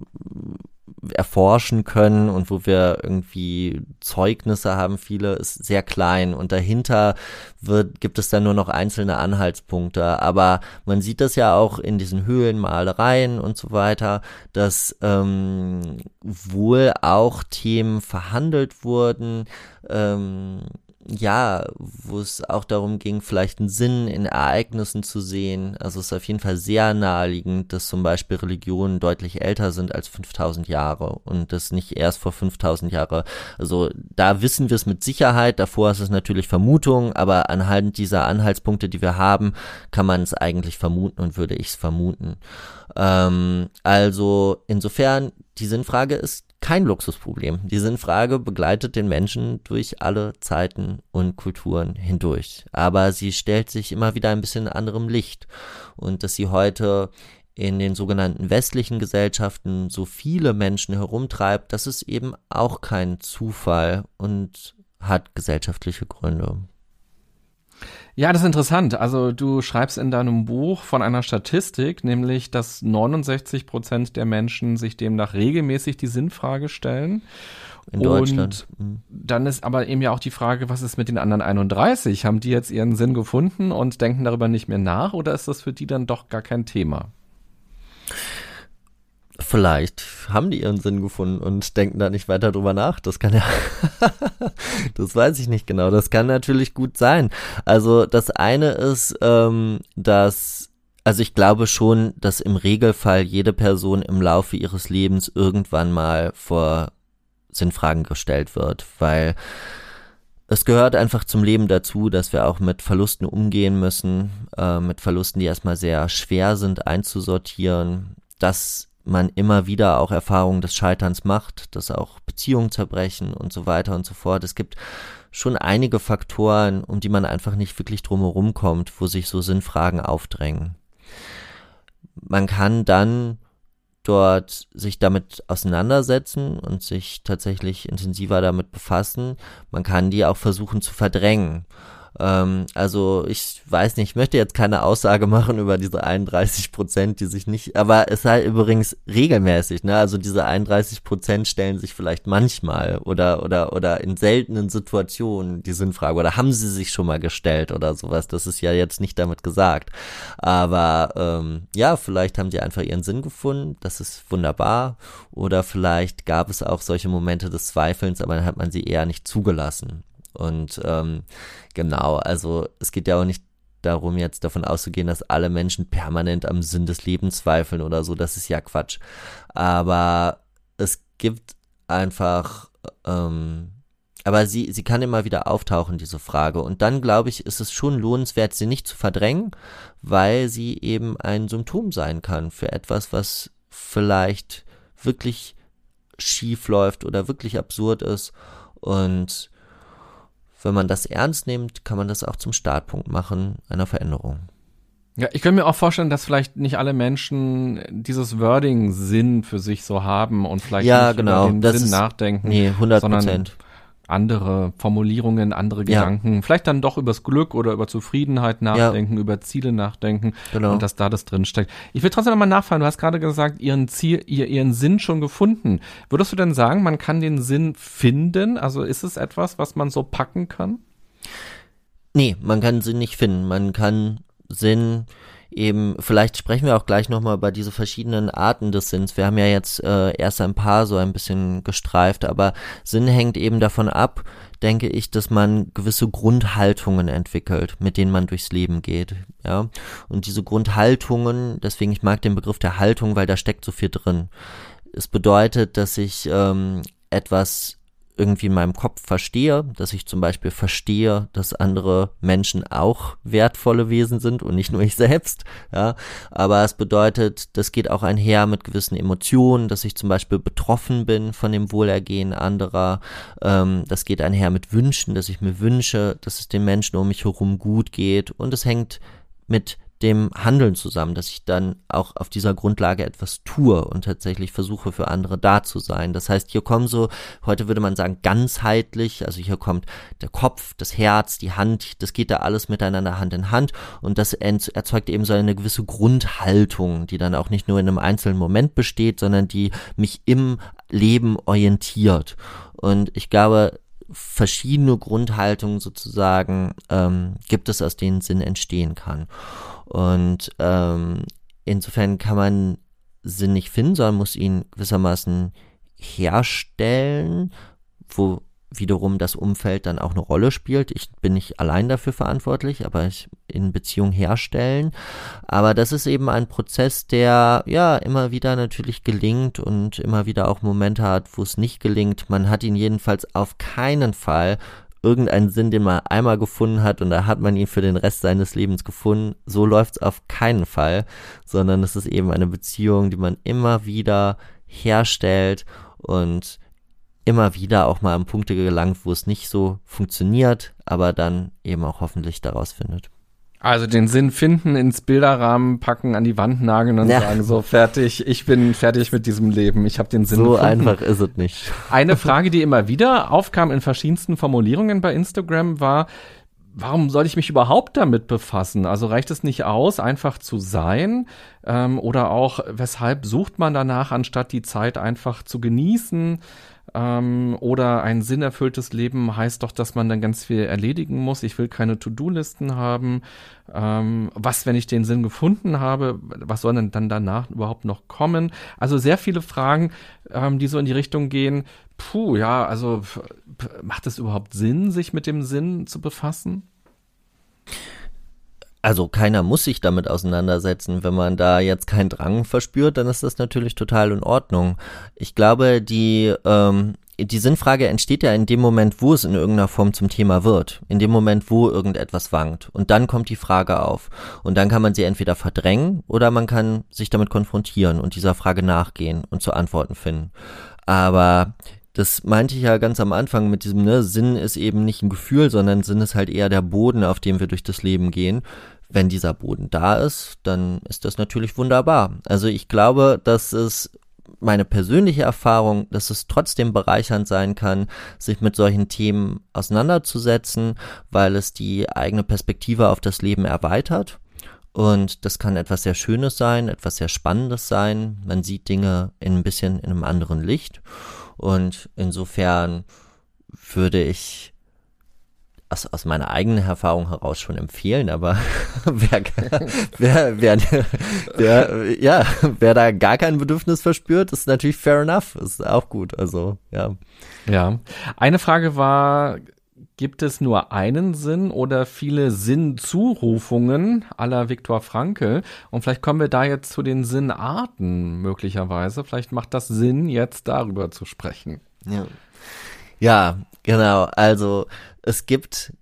erforschen können und wo wir irgendwie Zeugnisse haben, viele, ist sehr klein und dahinter wird, gibt es dann nur noch einzelne Anhaltspunkte. Aber man sieht das ja auch in diesen Höhlenmalereien und so weiter, dass ähm, wohl auch Themen verhandelt wurden, ähm, ja, wo es auch darum ging, vielleicht einen Sinn in Ereignissen zu sehen. Also es ist auf jeden Fall sehr naheliegend, dass zum Beispiel Religionen deutlich älter sind als 5000 Jahre und das nicht erst vor 5000 Jahre. Also da wissen wir es mit Sicherheit. Davor ist es natürlich Vermutung, aber anhand dieser Anhaltspunkte, die wir haben, kann man es eigentlich vermuten und würde ich es vermuten. Ähm, also insofern, die Sinnfrage ist kein Luxusproblem. Die Sinnfrage begleitet den Menschen durch alle Zeiten und Kulturen hindurch. Aber sie stellt sich immer wieder ein bisschen in anderem Licht. Und dass sie heute in den sogenannten westlichen Gesellschaften so viele Menschen herumtreibt, das ist eben auch kein Zufall und hat gesellschaftliche Gründe. Ja, das ist interessant. Also du schreibst in deinem Buch von einer Statistik, nämlich, dass 69 Prozent der Menschen sich demnach regelmäßig die Sinnfrage stellen. In Deutschland. Und mhm. dann ist aber eben ja auch die Frage, was ist mit den anderen 31? Haben die jetzt ihren Sinn gefunden und denken darüber nicht mehr nach oder ist das für die dann doch gar kein Thema? Vielleicht haben die ihren Sinn gefunden und denken da nicht weiter drüber nach. Das kann ja, das weiß ich nicht genau. Das kann natürlich gut sein. Also das eine ist, ähm, dass, also ich glaube schon, dass im Regelfall jede Person im Laufe ihres Lebens irgendwann mal vor Sinnfragen gestellt wird, weil es gehört einfach zum Leben dazu, dass wir auch mit Verlusten umgehen müssen, äh, mit Verlusten, die erstmal sehr schwer sind einzusortieren. Das man immer wieder auch Erfahrungen des Scheiterns macht, dass auch Beziehungen zerbrechen und so weiter und so fort. Es gibt schon einige Faktoren, um die man einfach nicht wirklich drumherum kommt, wo sich so Sinnfragen aufdrängen. Man kann dann dort sich damit auseinandersetzen und sich tatsächlich intensiver damit befassen. Man kann die auch versuchen zu verdrängen. Ähm, also ich weiß nicht, ich möchte jetzt keine Aussage machen über diese 31 Prozent, die sich nicht, aber es sei übrigens regelmäßig, ne? Also diese 31 Prozent stellen sich vielleicht manchmal oder oder oder in seltenen Situationen die Sinnfrage oder haben sie sich schon mal gestellt oder sowas. Das ist ja jetzt nicht damit gesagt. Aber ähm, ja, vielleicht haben sie einfach ihren Sinn gefunden. Das ist wunderbar. Oder vielleicht gab es auch solche Momente des Zweifelns, aber dann hat man sie eher nicht zugelassen. Und ähm, genau, also es geht ja auch nicht darum, jetzt davon auszugehen, dass alle Menschen permanent am Sinn des Lebens zweifeln oder so. Das ist ja Quatsch. Aber es gibt einfach, ähm, aber sie, sie kann immer wieder auftauchen, diese Frage. Und dann, glaube ich, ist es schon lohnenswert, sie nicht zu verdrängen, weil sie eben ein Symptom sein kann für etwas, was vielleicht wirklich schief läuft oder wirklich absurd ist. Und wenn man das ernst nimmt, kann man das auch zum Startpunkt machen einer Veränderung. Ja, ich könnte mir auch vorstellen, dass vielleicht nicht alle Menschen dieses Wording Sinn für sich so haben und vielleicht ja, nicht genau. über den das Sinn ist, nachdenken. Nee, 100 Prozent andere Formulierungen, andere Ja. Gedanken, vielleicht dann doch übers Glück oder über Zufriedenheit nachdenken, über Ziele nachdenken Genau. und dass da das drin steckt. Ich will trotzdem nochmal nachfragen, du hast gerade gesagt, ihren Ziel, ihr, ihren Sinn schon gefunden. Würdest du denn sagen, man kann den Sinn finden? Also ist es etwas, was man so packen kann? Nee, man kann Sinn nicht finden. Man kann Sinn eben, vielleicht sprechen wir auch gleich nochmal über diese verschiedenen Arten des Sinns. Wir haben ja jetzt äh, erst ein paar so ein bisschen gestreift, aber Sinn hängt eben davon ab, denke ich, dass man gewisse Grundhaltungen entwickelt, mit denen man durchs Leben geht. Ja, und diese Grundhaltungen, deswegen ich mag den Begriff der Haltung, weil da steckt so viel drin. Es bedeutet, dass ich ähm, etwas irgendwie in meinem Kopf verstehe, dass ich zum Beispiel verstehe, dass andere Menschen auch wertvolle Wesen sind und nicht nur ich selbst, ja. Aber es bedeutet, das geht auch einher mit gewissen Emotionen, dass ich zum Beispiel betroffen bin von dem Wohlergehen anderer. Ähm, das geht einher mit Wünschen, dass ich mir wünsche, dass es den Menschen um mich herum gut geht und es hängt mit dem Handeln zusammen, dass ich dann auch auf dieser Grundlage etwas tue und tatsächlich versuche für andere da zu sein. Das heißt, hier kommen so, heute würde man sagen, ganzheitlich, also hier kommt der Kopf, das Herz, die Hand, das geht da alles miteinander Hand in Hand und das erzeugt eben so eine gewisse Grundhaltung, die dann auch nicht nur in einem einzelnen Moment besteht, sondern die mich im Leben orientiert. Und ich glaube, verschiedene Grundhaltungen sozusagen ähm, gibt es, aus denen Sinn entstehen kann. Und ähm, insofern kann man Sinn nicht finden, sondern muss ihn gewissermaßen herstellen, wo wiederum das Umfeld dann auch eine Rolle spielt. Ich bin nicht allein dafür verantwortlich, aber ich in Beziehung herstellen. Aber das ist eben ein Prozess, der ja immer wieder natürlich gelingt und immer wieder auch Momente hat, wo es nicht gelingt. Man hat ihn jedenfalls auf keinen Fall irgendeinen Sinn, den man einmal gefunden hat und da hat man ihn für den Rest seines Lebens gefunden. So läuft es auf keinen Fall, sondern es ist eben eine Beziehung, die man immer wieder herstellt und immer wieder auch mal an Punkte gelangt, wo es nicht so funktioniert, aber dann eben auch hoffentlich daraus findet. Also den Sinn finden, ins Bilderrahmen packen, an die Wand nageln und ja. sagen so fertig, ich bin fertig mit diesem Leben, ich habe den Sinn So gefunden. einfach ist es nicht. Eine Frage, die immer wieder aufkam in verschiedensten Formulierungen bei Instagram war, warum soll ich mich überhaupt damit befassen? Also reicht es nicht aus, einfach zu sein? Ähm, oder auch, weshalb sucht man danach, anstatt die Zeit einfach zu genießen? Ähm, oder ein sinnerfülltes Leben heißt doch, dass man dann ganz viel erledigen muss. Ich will keine To-Do-Listen haben. Ähm, was, wenn ich den Sinn gefunden habe? Was soll denn dann danach überhaupt noch kommen? Also sehr viele Fragen, ähm, die so in die Richtung gehen. Puh, ja, also macht es überhaupt Sinn, sich mit dem Sinn zu befassen? Also keiner muss sich damit auseinandersetzen. Wenn man da jetzt keinen Drang verspürt, dann ist das natürlich total in Ordnung. Ich glaube, die, ähm, die Sinnfrage entsteht ja in dem Moment, wo es in irgendeiner Form zum Thema wird. In dem Moment, wo irgendetwas wankt. Und dann kommt die Frage auf. Und dann kann man sie entweder verdrängen oder man kann sich damit konfrontieren und dieser Frage nachgehen und zu Antworten finden. Aber das meinte ich ja ganz am Anfang mit diesem, ne, Sinn ist eben nicht ein Gefühl, sondern Sinn ist halt eher der Boden, auf dem wir durch das Leben gehen. Wenn dieser Boden da ist, dann ist das natürlich wunderbar. Also ich glaube, dass es meine persönliche Erfahrung, dass es trotzdem bereichernd sein kann, sich mit solchen Themen auseinanderzusetzen, weil es die eigene Perspektive auf das Leben erweitert. Und das kann etwas sehr Schönes sein, etwas sehr Spannendes sein. Man sieht Dinge in ein bisschen in einem anderen Licht. Und insofern würde ich aus, aus meiner eigenen Erfahrung heraus schon empfehlen, aber wer, wer, wer, wer, ja, wer da gar kein Bedürfnis verspürt, ist natürlich fair enough, ist auch gut, also, ja. Ja. Eine Frage war, gibt es nur einen Sinn oder viele Sinnzurufungen aller Viktor Frankl? Und vielleicht kommen wir da jetzt zu den Sinnarten möglicherweise. Vielleicht macht das Sinn, jetzt darüber zu sprechen. Ja, ja genau. Also es gibt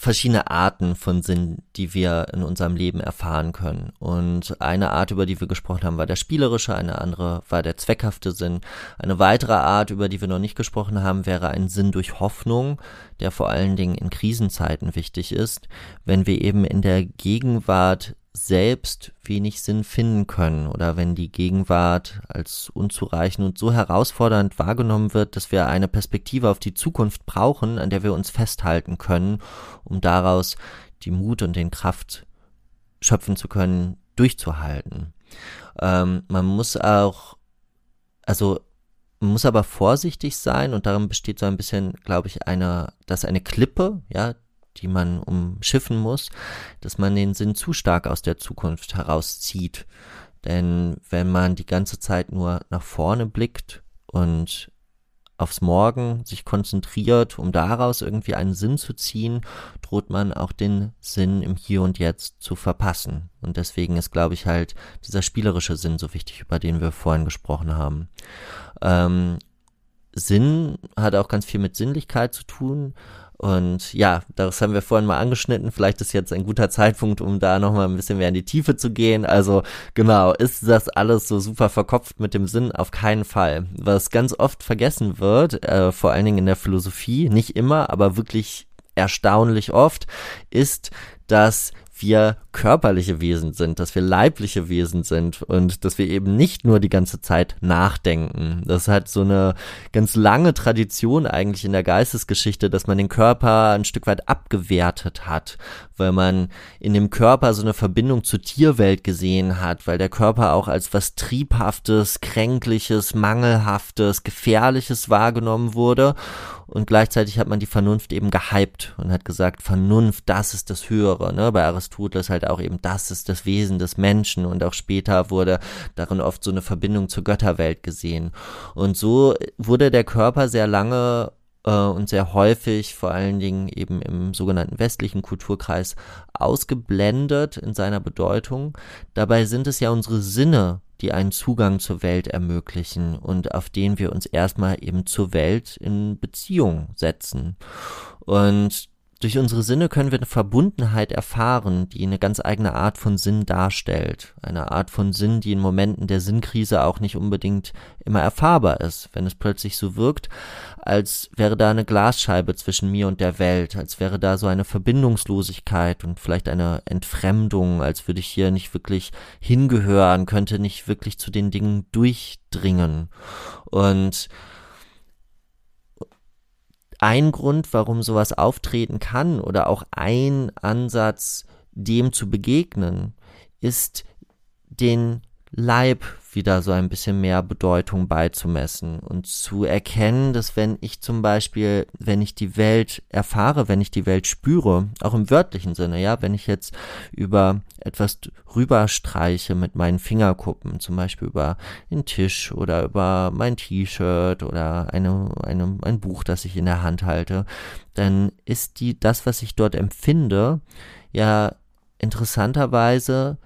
verschiedene Arten von Sinn, die wir in unserem Leben erfahren können. Und eine Art, über die wir gesprochen haben, war der spielerische, eine andere war der zweckhafte Sinn. Eine weitere Art, über die wir noch nicht gesprochen haben, wäre ein Sinn durch Hoffnung, der vor allen Dingen in Krisenzeiten wichtig ist, wenn wir eben in der Gegenwart selbst wenig Sinn finden können oder wenn die Gegenwart als unzureichend und so herausfordernd wahrgenommen wird, dass wir eine Perspektive auf die Zukunft brauchen, an der wir uns festhalten können, um daraus die Mut und den Kraft schöpfen zu können, durchzuhalten. Ähm, man muss auch, also man muss aber vorsichtig sein und darin besteht so ein bisschen, glaube ich, eine, dass eine Klippe, ja, die man umschiffen muss, dass man den Sinn zu stark aus der Zukunft herauszieht. Denn wenn man die ganze Zeit nur nach vorne blickt und aufs Morgen sich konzentriert, um daraus irgendwie einen Sinn zu ziehen, droht man auch den Sinn im Hier und Jetzt zu verpassen. Und deswegen ist, glaube ich, halt dieser spielerische Sinn so wichtig, über den wir vorhin gesprochen haben. Ähm, Sinn hat auch ganz viel mit Sinnlichkeit zu tun. Und ja, das haben wir vorhin mal angeschnitten. Vielleicht ist jetzt ein guter Zeitpunkt, um da nochmal ein bisschen mehr in die Tiefe zu gehen. Also genau, ist das alles so super verkopft mit dem Sinn? Auf keinen Fall. Was ganz oft vergessen wird, äh, vor allen Dingen in der Philosophie, nicht immer, aber wirklich erstaunlich oft, ist, dass wir körperliche Wesen sind, dass wir leibliche Wesen sind und dass wir eben nicht nur die ganze Zeit nachdenken. Das hat so eine ganz lange Tradition eigentlich in der Geistesgeschichte, dass man den Körper ein Stück weit abgewertet hat, weil man in dem Körper so eine Verbindung zur Tierwelt gesehen hat, weil der Körper auch als was Triebhaftes, Kränkliches, Mangelhaftes, Gefährliches wahrgenommen wurde und gleichzeitig hat man die Vernunft eben gehypt und hat gesagt, Vernunft, das ist das Höhere. Ne? Bei Aristoteles halt auch eben, das ist das Wesen des Menschen und auch später wurde darin oft so eine Verbindung zur Götterwelt gesehen. Und so wurde der Körper sehr lange und sehr häufig, vor allen Dingen eben im sogenannten westlichen Kulturkreis, ausgeblendet in seiner Bedeutung. Dabei sind es ja unsere Sinne, die einen Zugang zur Welt ermöglichen und auf den wir uns erstmal eben zur Welt in Beziehung setzen. Und durch unsere Sinne können wir eine Verbundenheit erfahren, die eine ganz eigene Art von Sinn darstellt. Eine Art von Sinn, die in Momenten der Sinnkrise auch nicht unbedingt immer erfahrbar ist. Wenn es plötzlich so wirkt, als wäre da eine Glasscheibe zwischen mir und der Welt, als wäre da so eine Verbindungslosigkeit und vielleicht eine Entfremdung, als würde ich hier nicht wirklich hingehören, könnte nicht wirklich zu den Dingen durchdringen. Und ein Grund, warum sowas auftreten kann oder auch ein Ansatz, dem zu begegnen, ist den Leib wieder so ein bisschen mehr Bedeutung beizumessen und zu erkennen, dass wenn ich zum Beispiel, wenn ich die Welt erfahre, wenn ich die Welt spüre, auch im wörtlichen Sinne, ja, wenn ich jetzt über etwas rüberstreiche mit meinen Fingerkuppen, zum Beispiel über den Tisch oder über mein T-Shirt oder eine, eine, ein Buch, das ich in der Hand halte, dann ist die, das, was ich dort empfinde, ja interessanterweise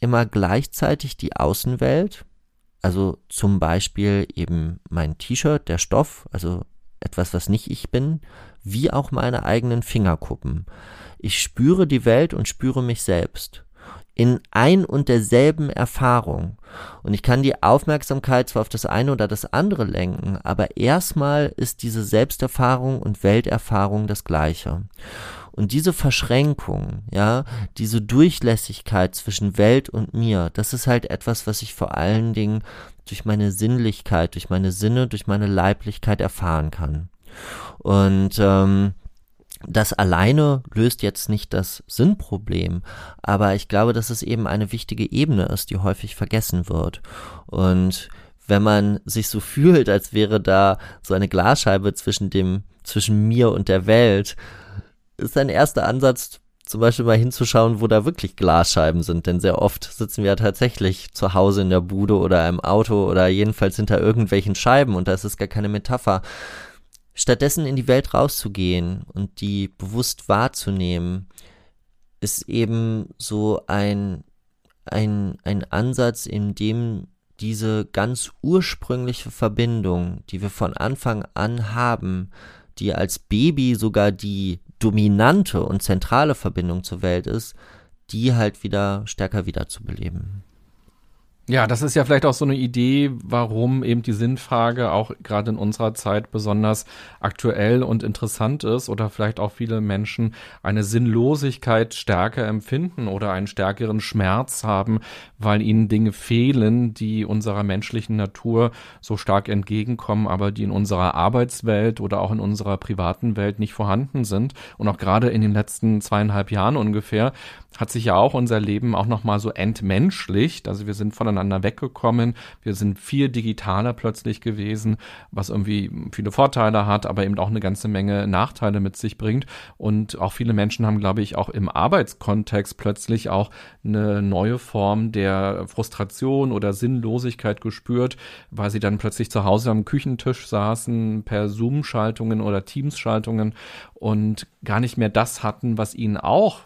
immer gleichzeitig die Außenwelt, also zum Beispiel eben mein T-Shirt, der Stoff, also etwas, was nicht ich bin, wie auch meine eigenen Fingerkuppen. Ich spüre die Welt und spüre mich selbst in ein und derselben Erfahrung. Und ich kann die Aufmerksamkeit zwar auf das eine oder das andere lenken, aber erstmal ist diese Selbsterfahrung und Welterfahrung das gleiche. Und diese Verschränkung, ja, diese Durchlässigkeit zwischen Welt und mir, das ist halt etwas, was ich vor allen Dingen durch meine Sinnlichkeit, durch meine Sinne, durch meine Leiblichkeit erfahren kann. Und ähm, das alleine löst jetzt nicht das Sinnproblem, aber ich glaube, dass es eben eine wichtige Ebene ist, die häufig vergessen wird. Und wenn man sich so fühlt, als wäre da so eine Glasscheibe zwischen dem, zwischen mir und der Welt, ist ein erster Ansatz, zum Beispiel mal hinzuschauen, wo da wirklich Glasscheiben sind, denn sehr oft sitzen wir ja tatsächlich zu Hause in der Bude oder im Auto oder jedenfalls hinter irgendwelchen Scheiben und da ist gar keine Metapher. Stattdessen in die Welt rauszugehen und die bewusst wahrzunehmen, ist eben so ein, ein, ein Ansatz, in dem diese ganz ursprüngliche Verbindung, die wir von Anfang an haben, die als Baby sogar die dominante und zentrale Verbindung zur Welt ist, die halt wieder stärker wiederzubeleben. Ja, das ist ja vielleicht auch so eine Idee, warum eben die Sinnfrage auch gerade in unserer Zeit besonders aktuell und interessant ist oder vielleicht auch viele Menschen eine Sinnlosigkeit stärker empfinden oder einen stärkeren Schmerz haben, weil ihnen Dinge fehlen, die unserer menschlichen Natur so stark entgegenkommen, aber die in unserer Arbeitswelt oder auch in unserer privaten Welt nicht vorhanden sind. Und auch gerade in den letzten zweieinhalb Jahren ungefähr hat sich ja auch unser Leben auch nochmal so entmenschlicht. Also wir sind voneinander weggekommen. Wir sind viel digitaler plötzlich gewesen, was irgendwie viele Vorteile hat, aber eben auch eine ganze Menge Nachteile mit sich bringt. Und auch viele Menschen haben, glaube ich, auch im Arbeitskontext plötzlich auch eine neue Form der Frustration oder Sinnlosigkeit gespürt, weil sie dann plötzlich zu Hause am Küchentisch saßen, per Zoom-Schaltungen oder Teams-Schaltungen und gar nicht mehr das hatten, was ihnen auch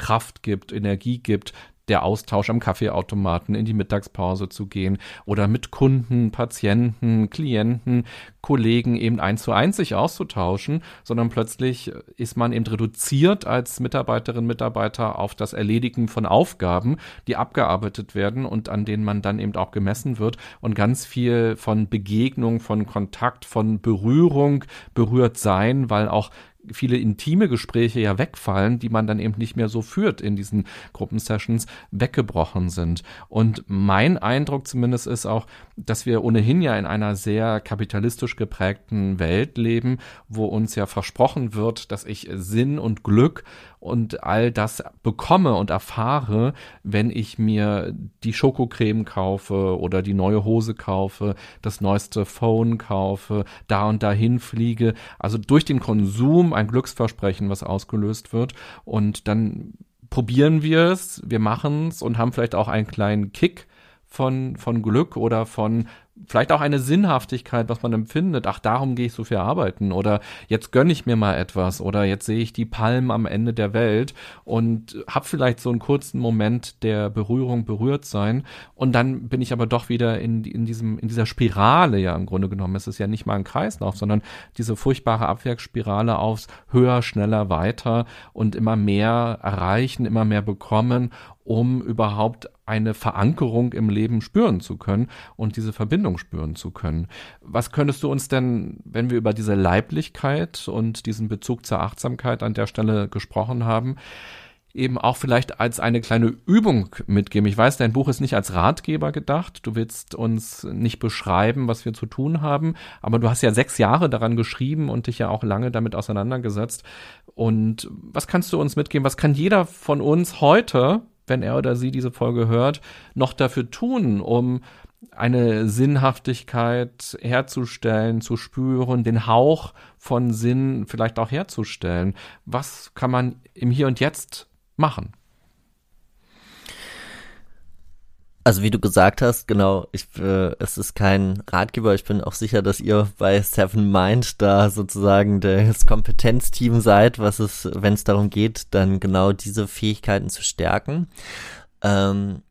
Kraft gibt, Energie gibt, der Austausch am Kaffeeautomaten in die Mittagspause zu gehen oder mit Kunden, Patienten, Klienten, Kollegen eben eins zu eins sich auszutauschen, sondern plötzlich ist man eben reduziert als Mitarbeiterin, Mitarbeiter auf das Erledigen von Aufgaben, die abgearbeitet werden und an denen man dann eben auch gemessen wird und ganz viel von Begegnung, von Kontakt, von Berührung berührt sein, weil auch viele intime Gespräche ja wegfallen, die man dann eben nicht mehr so führt in diesen Gruppensessions, weggebrochen sind. Und mein Eindruck zumindest ist auch, dass wir ohnehin ja in einer sehr kapitalistisch geprägten Welt leben, wo uns ja versprochen wird, dass ich Sinn und Glück und all das bekomme und erfahre, wenn ich mir die Schokocreme kaufe oder die neue Hose kaufe, das neueste Phone kaufe, da und dahin fliege. Also durch den Konsum ein Glücksversprechen, was ausgelöst wird. Und dann probieren wir es, wir machen es und haben vielleicht auch einen kleinen Kick von, von Glück oder von vielleicht auch eine Sinnhaftigkeit, was man empfindet. Ach, darum gehe ich so viel arbeiten oder jetzt gönne ich mir mal etwas oder jetzt sehe ich die Palmen am Ende der Welt und habe vielleicht so einen kurzen Moment der Berührung berührt sein und dann bin ich aber doch wieder in, in diesem in dieser Spirale ja im Grunde genommen. Es ist ja nicht mal ein Kreislauf, sondern diese furchtbare Abwärtsspirale aufs höher, schneller, weiter und immer mehr erreichen, immer mehr bekommen um überhaupt eine Verankerung im Leben spüren zu können und diese Verbindung spüren zu können. Was könntest du uns denn, wenn wir über diese Leiblichkeit und diesen Bezug zur Achtsamkeit an der Stelle gesprochen haben, eben auch vielleicht als eine kleine Übung mitgeben. Ich weiß, dein Buch ist nicht als Ratgeber gedacht. Du willst uns nicht beschreiben, was wir zu tun haben, aber du hast ja sechs Jahre daran geschrieben und dich ja auch lange damit auseinandergesetzt. Und was kannst du uns mitgeben? Was kann jeder von uns heute wenn er oder sie diese Folge hört, noch dafür tun, um eine Sinnhaftigkeit herzustellen, zu spüren, den Hauch von Sinn vielleicht auch herzustellen? Was kann man im Hier und Jetzt machen? Also wie du gesagt hast, genau, ich, äh, es ist kein Ratgeber. Ich bin auch sicher, dass ihr bei Seven Mind da sozusagen das Kompetenzteam seid, was es, wenn es darum geht, dann genau diese Fähigkeiten zu stärken. Ähm,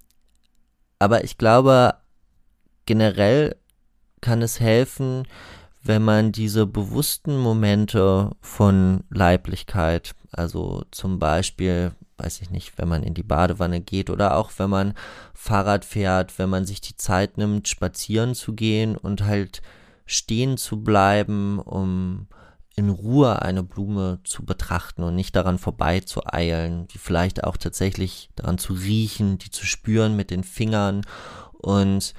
aber ich glaube, generell kann es helfen, wenn man diese bewussten Momente von Leiblichkeit, also zum Beispiel weiß ich nicht, wenn man in die Badewanne geht oder auch wenn man Fahrrad fährt, wenn man sich die Zeit nimmt, spazieren zu gehen und halt stehen zu bleiben, um in Ruhe eine Blume zu betrachten und nicht daran vorbei zu eilen, die vielleicht auch tatsächlich daran zu riechen, die zu spüren mit den Fingern. Und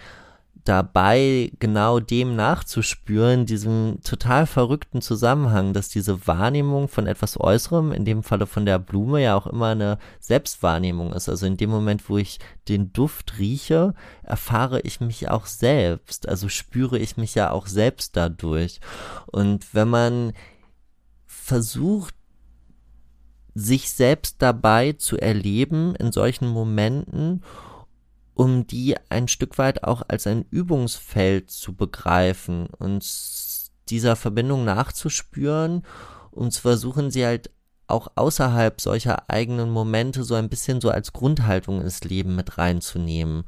dabei genau dem nachzuspüren, diesem total verrückten Zusammenhang, dass diese Wahrnehmung von etwas Äußerem, in dem Falle von der Blume, ja auch immer eine Selbstwahrnehmung ist. Also in dem Moment, wo ich den Duft rieche, erfahre ich mich auch selbst, also spüre ich mich ja auch selbst dadurch. Und wenn man versucht, sich selbst dabei zu erleben in solchen Momenten um die ein Stück weit auch als ein Übungsfeld zu begreifen und dieser Verbindung nachzuspüren und zu versuchen, sie halt auch außerhalb solcher eigenen Momente so ein bisschen so als Grundhaltung ins Leben mit reinzunehmen.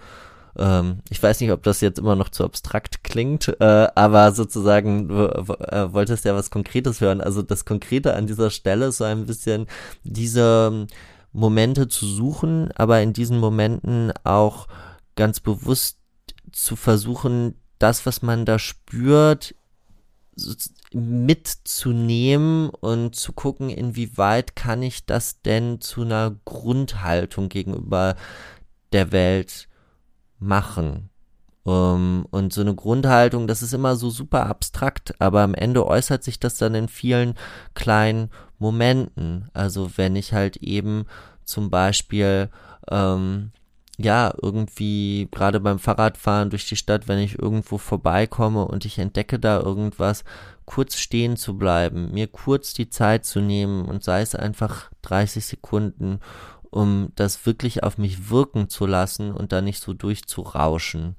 Ähm, ich weiß nicht, ob das jetzt immer noch zu abstrakt klingt, äh, aber sozusagen äh, wolltest ja was Konkretes hören. Also das Konkrete an dieser Stelle ist so ein bisschen diese Momente zu suchen, aber in diesen Momenten auch ganz bewusst zu versuchen, das, was man da spürt, mitzunehmen und zu gucken, inwieweit kann ich das denn zu einer Grundhaltung gegenüber der Welt machen. Um, und so eine Grundhaltung, das ist immer so super abstrakt, aber am Ende äußert sich das dann in vielen kleinen Momenten. Also wenn ich halt eben zum Beispiel ähm, ja, irgendwie gerade beim Fahrradfahren durch die Stadt, wenn ich irgendwo vorbeikomme und ich entdecke da irgendwas, kurz stehen zu bleiben, mir kurz die Zeit zu nehmen und sei es einfach 30 Sekunden, um das wirklich auf mich wirken zu lassen und da nicht so durchzurauschen.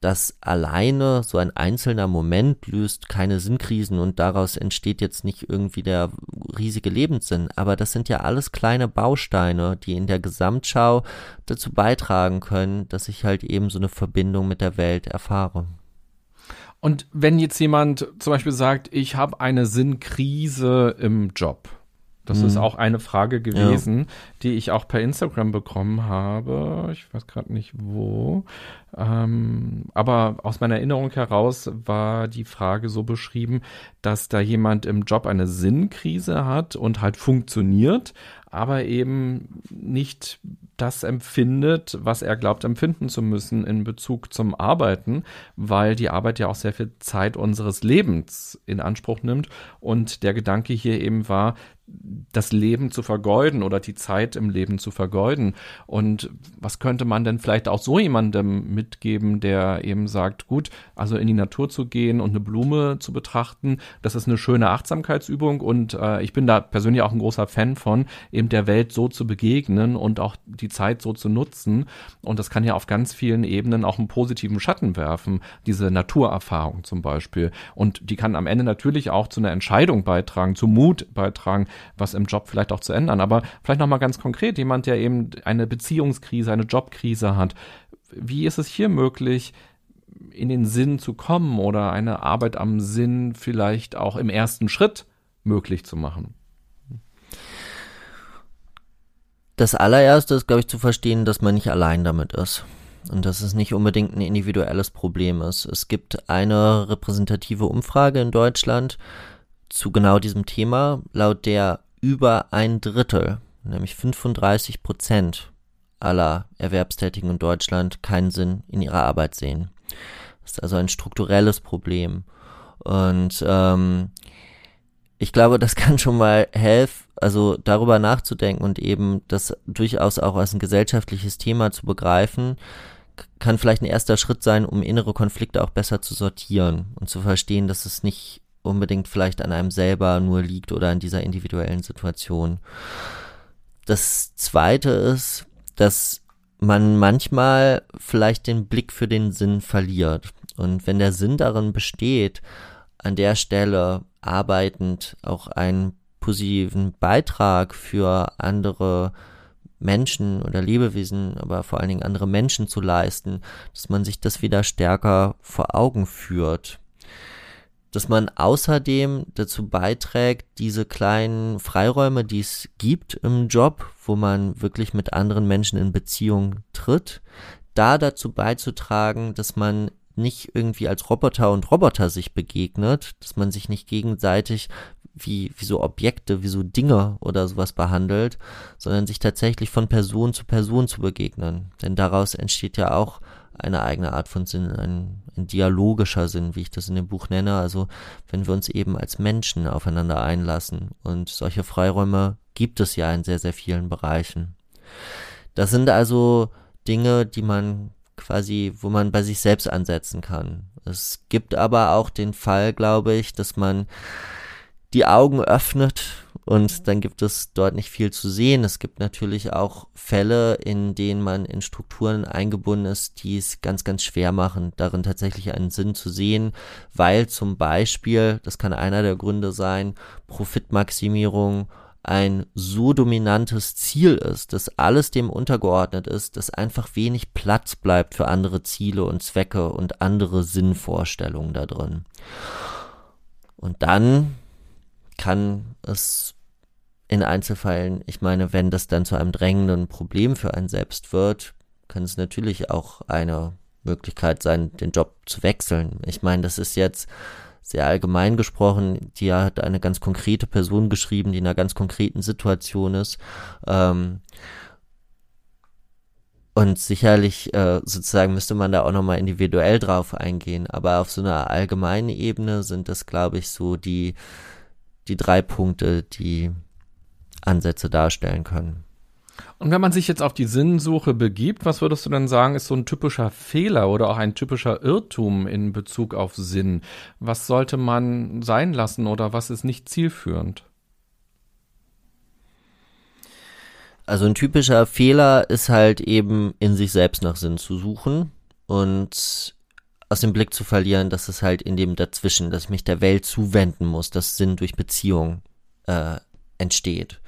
Das alleine, so ein einzelner Moment löst keine Sinnkrisen und daraus entsteht jetzt nicht irgendwie der riesige Lebenssinn. Aber das sind ja alles kleine Bausteine, die in der Gesamtschau dazu beitragen können, dass ich halt eben so eine Verbindung mit der Welt erfahre. Und wenn jetzt jemand zum Beispiel sagt, ich habe eine Sinnkrise im Job, das mhm. ist auch eine Frage gewesen, ja. die ich auch per Instagram bekommen habe. Ich weiß gerade nicht wo. Ähm, aber aus meiner Erinnerung heraus war die Frage so beschrieben, dass da jemand im Job eine Sinnkrise hat und halt funktioniert, aber eben nicht das empfindet, was er glaubt empfinden zu müssen in Bezug zum Arbeiten, weil die Arbeit ja auch sehr viel Zeit unseres Lebens in Anspruch nimmt. Und der Gedanke hier eben war, das Leben zu vergeuden oder die Zeit im Leben zu vergeuden. Und was könnte man denn vielleicht auch so jemandem mitgeben, der eben sagt, gut, also in die Natur zu gehen und eine Blume zu betrachten, das ist eine schöne Achtsamkeitsübung und äh, ich bin da persönlich auch ein großer Fan von, eben der Welt so zu begegnen und auch die Zeit so zu nutzen. Und das kann ja auf ganz vielen Ebenen auch einen positiven Schatten werfen, diese Naturerfahrung zum Beispiel. Und die kann am Ende natürlich auch zu einer Entscheidung beitragen, zu Mut beitragen, was im Job vielleicht auch zu ändern. Aber vielleicht nochmal ganz konkret, jemand, der eben eine Beziehungskrise, eine Jobkrise hat. Wie ist es hier möglich, in den Sinn zu kommen oder eine Arbeit am Sinn vielleicht auch im ersten Schritt möglich zu machen? Das allererste ist, glaube ich, zu verstehen, dass man nicht allein damit ist. Und dass es nicht unbedingt ein individuelles Problem ist. Es gibt eine repräsentative Umfrage in Deutschland, zu genau diesem Thema, laut der über ein Drittel, nämlich 35 Prozent aller Erwerbstätigen in Deutschland keinen Sinn in ihrer Arbeit sehen. Das ist also ein strukturelles Problem. Und ähm, ich glaube, das kann schon mal helfen, also darüber nachzudenken und eben das durchaus auch als ein gesellschaftliches Thema zu begreifen, kann vielleicht ein erster Schritt sein, um innere Konflikte auch besser zu sortieren und zu verstehen, dass es nicht unbedingt vielleicht an einem selber nur liegt oder an dieser individuellen Situation. Das zweite ist, dass man manchmal vielleicht den Blick für den Sinn verliert. Und wenn der Sinn darin besteht, an der Stelle arbeitend auch einen positiven Beitrag für andere Menschen oder Lebewesen, aber vor allen Dingen andere Menschen zu leisten, dass man sich das wieder stärker vor Augen führt. Dass man außerdem dazu beiträgt, diese kleinen Freiräume, die es gibt im Job, wo man wirklich mit anderen Menschen in Beziehung tritt, da dazu beizutragen, dass man nicht irgendwie als Roboter und Roboter sich begegnet, dass man sich nicht gegenseitig wie, wie so Objekte, wie so Dinge oder sowas behandelt, sondern sich tatsächlich von Person zu Person zu begegnen. Denn daraus entsteht ja auch eine eigene Art von Sinn, ein, ein dialogischer Sinn, wie ich das in dem Buch nenne. Also wenn wir uns eben als Menschen aufeinander einlassen. Und solche Freiräume gibt es ja in sehr, sehr vielen Bereichen. Das sind also Dinge, die man quasi, wo man bei sich selbst ansetzen kann. Es gibt aber auch den Fall, glaube ich, dass man die Augen öffnet und dann gibt es dort nicht viel zu sehen. Es gibt natürlich auch Fälle, in denen man in Strukturen eingebunden ist, die es ganz, ganz schwer machen, darin tatsächlich einen Sinn zu sehen, weil zum Beispiel, das kann einer der Gründe sein, Profitmaximierung ein so dominantes Ziel ist, dass alles dem untergeordnet ist, dass einfach wenig Platz bleibt für andere Ziele und Zwecke und andere Sinnvorstellungen da drin. Und dann kann es in Einzelfällen, ich meine, wenn das dann zu einem drängenden Problem für einen selbst wird, kann es natürlich auch eine Möglichkeit sein, den Job zu wechseln. Ich meine, das ist jetzt sehr allgemein gesprochen, die hat eine ganz konkrete Person geschrieben, die in einer ganz konkreten Situation ist. Ähm, und sicherlich äh, sozusagen müsste man da auch nochmal individuell drauf eingehen. Aber auf so einer allgemeinen Ebene sind das, glaube ich, so die, die drei Punkte, die Ansätze darstellen können. Und wenn man sich jetzt auf die Sinnsuche begibt, was würdest du denn sagen, ist so ein typischer Fehler oder auch ein typischer Irrtum in Bezug auf Sinn? Was sollte man sein lassen oder was ist nicht zielführend? Also ein typischer Fehler ist halt eben in sich selbst nach Sinn zu suchen und aus dem Blick zu verlieren, dass es halt in dem Dazwischen, dass ich mich der Welt zuwenden muss, dass Sinn durch Beziehung äh, entsteht.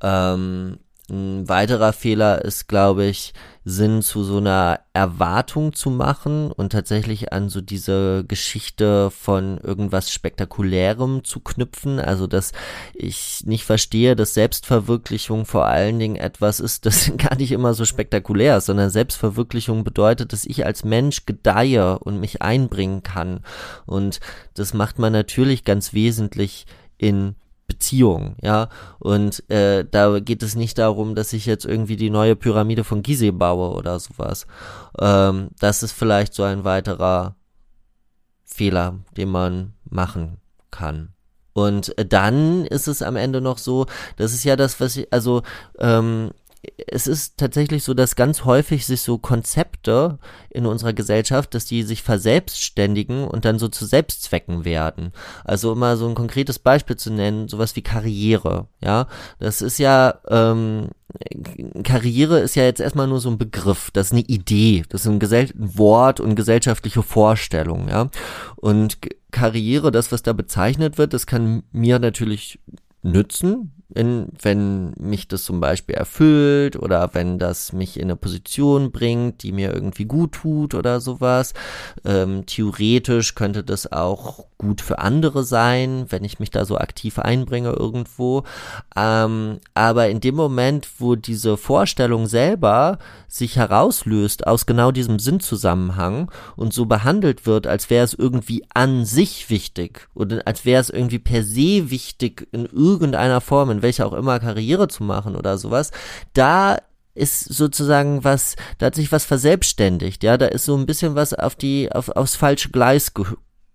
Ähm, ein weiterer Fehler ist, glaube ich, Sinn zu so einer Erwartung zu machen und tatsächlich an so diese Geschichte von irgendwas Spektakulärem zu knüpfen. Also, dass ich nicht verstehe, dass Selbstverwirklichung vor allen Dingen etwas ist, das gar nicht immer so spektakulär ist, sondern Selbstverwirklichung bedeutet, dass ich als Mensch gedeihe und mich einbringen kann. Und das macht man natürlich ganz wesentlich in Beziehung, ja. Und äh, da geht es nicht darum, dass ich jetzt irgendwie die neue Pyramide von Gizeh baue oder sowas. Ähm, das ist vielleicht so ein weiterer Fehler, den man machen kann. Und äh, dann ist es am Ende noch so, das ist ja das, was ich, also ähm, es ist tatsächlich so, dass ganz häufig sich so Konzepte in unserer Gesellschaft, dass die sich verselbstständigen und dann so zu Selbstzwecken werden. Also immer so ein konkretes Beispiel zu nennen, sowas wie Karriere, ja. Das ist ja, ähm, Karriere ist ja jetzt erstmal nur so ein Begriff, das ist eine Idee, das ist ein, Gesell ein Wort und gesellschaftliche Vorstellung, ja. Und Karriere, das, was da bezeichnet wird, das kann mir natürlich nützen, in, wenn mich das zum Beispiel erfüllt oder wenn das mich in eine Position bringt, die mir irgendwie gut tut oder sowas. Ähm, theoretisch könnte das auch gut für andere sein, wenn ich mich da so aktiv einbringe irgendwo. Ähm, aber in dem Moment, wo diese Vorstellung selber sich herauslöst aus genau diesem Sinnzusammenhang und so behandelt wird, als wäre es irgendwie an sich wichtig oder als wäre es irgendwie per se wichtig in irgendeiner Form, in welcher auch immer Karriere zu machen oder sowas, da ist sozusagen was, da hat sich was verselbstständigt, ja, da ist so ein bisschen was auf die, auf, aufs falsche Gleis ge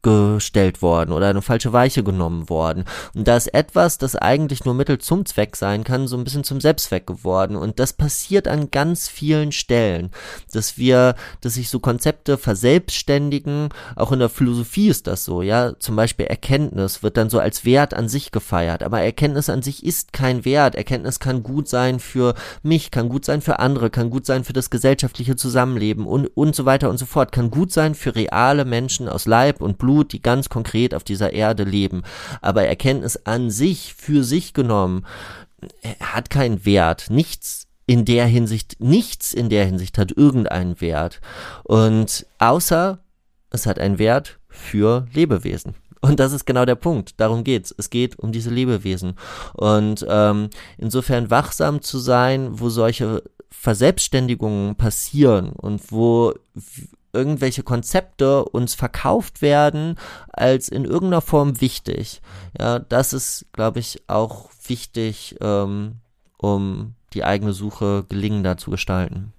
gestellt worden oder eine falsche Weiche genommen worden. Und da ist etwas, das eigentlich nur Mittel zum Zweck sein kann, so ein bisschen zum Selbstzweck geworden. Und das passiert an ganz vielen Stellen, dass wir, dass sich so Konzepte verselbstständigen. Auch in der Philosophie ist das so, ja. Zum Beispiel Erkenntnis wird dann so als Wert an sich gefeiert. Aber Erkenntnis an sich ist kein Wert. Erkenntnis kann gut sein für mich, kann gut sein für andere, kann gut sein für das gesellschaftliche Zusammenleben und, und so weiter und so fort. Kann gut sein für reale Menschen aus Leib und Blut Blut, die ganz konkret auf dieser Erde leben. Aber Erkenntnis an sich, für sich genommen, hat keinen Wert. Nichts in der Hinsicht, nichts in der Hinsicht hat irgendeinen Wert. Und außer es hat einen Wert für Lebewesen. Und das ist genau der Punkt. Darum geht's. Es geht um diese Lebewesen. Und ähm, insofern wachsam zu sein, wo solche Verselbstständigungen passieren und wo irgendwelche Konzepte uns verkauft werden als in irgendeiner Form wichtig. Ja, das ist, glaube ich, auch wichtig, ähm, um die eigene Suche gelingender zu gestalten.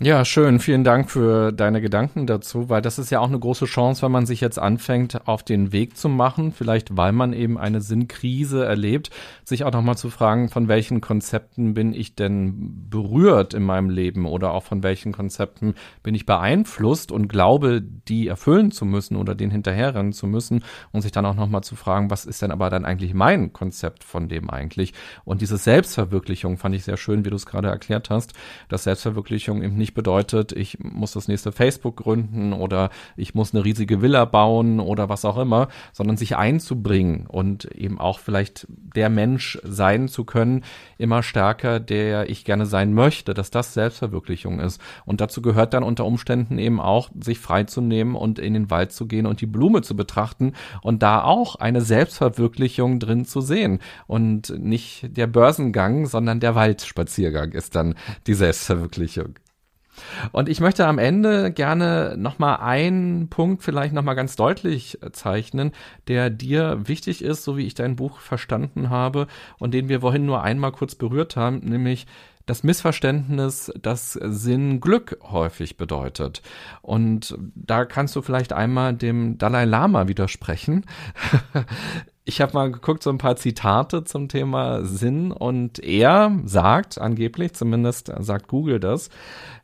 Ja, schön. Vielen Dank für deine Gedanken dazu, weil das ist ja auch eine große Chance, wenn man sich jetzt anfängt, auf den Weg zu machen, vielleicht weil man eben eine Sinnkrise erlebt, sich auch nochmal zu fragen, von welchen Konzepten bin ich denn berührt in meinem Leben oder auch von welchen Konzepten bin ich beeinflusst und glaube, die erfüllen zu müssen oder den hinterherrennen zu müssen und sich dann auch nochmal zu fragen, was ist denn aber dann eigentlich mein Konzept von dem eigentlich? Und diese Selbstverwirklichung fand ich sehr schön, wie du es gerade erklärt hast, dass Selbstverwirklichung eben nicht nicht bedeutet, ich muss das nächste Facebook gründen oder ich muss eine riesige Villa bauen oder was auch immer, sondern sich einzubringen und eben auch vielleicht der Mensch sein zu können, immer stärker, der ich gerne sein möchte, dass das Selbstverwirklichung ist. Und dazu gehört dann unter Umständen eben auch, sich freizunehmen und in den Wald zu gehen und die Blume zu betrachten und da auch eine Selbstverwirklichung drin zu sehen. Und nicht der Börsengang, sondern der Waldspaziergang ist dann die Selbstverwirklichung. Und ich möchte am Ende gerne nochmal einen Punkt vielleicht nochmal ganz deutlich zeichnen, der dir wichtig ist, so wie ich dein Buch verstanden habe und den wir vorhin nur einmal kurz berührt haben, nämlich das Missverständnis, dass Sinn Glück häufig bedeutet. Und da kannst du vielleicht einmal dem Dalai Lama widersprechen. ich habe mal geguckt, so ein paar Zitate zum Thema Sinn und er sagt, angeblich, zumindest sagt Google das,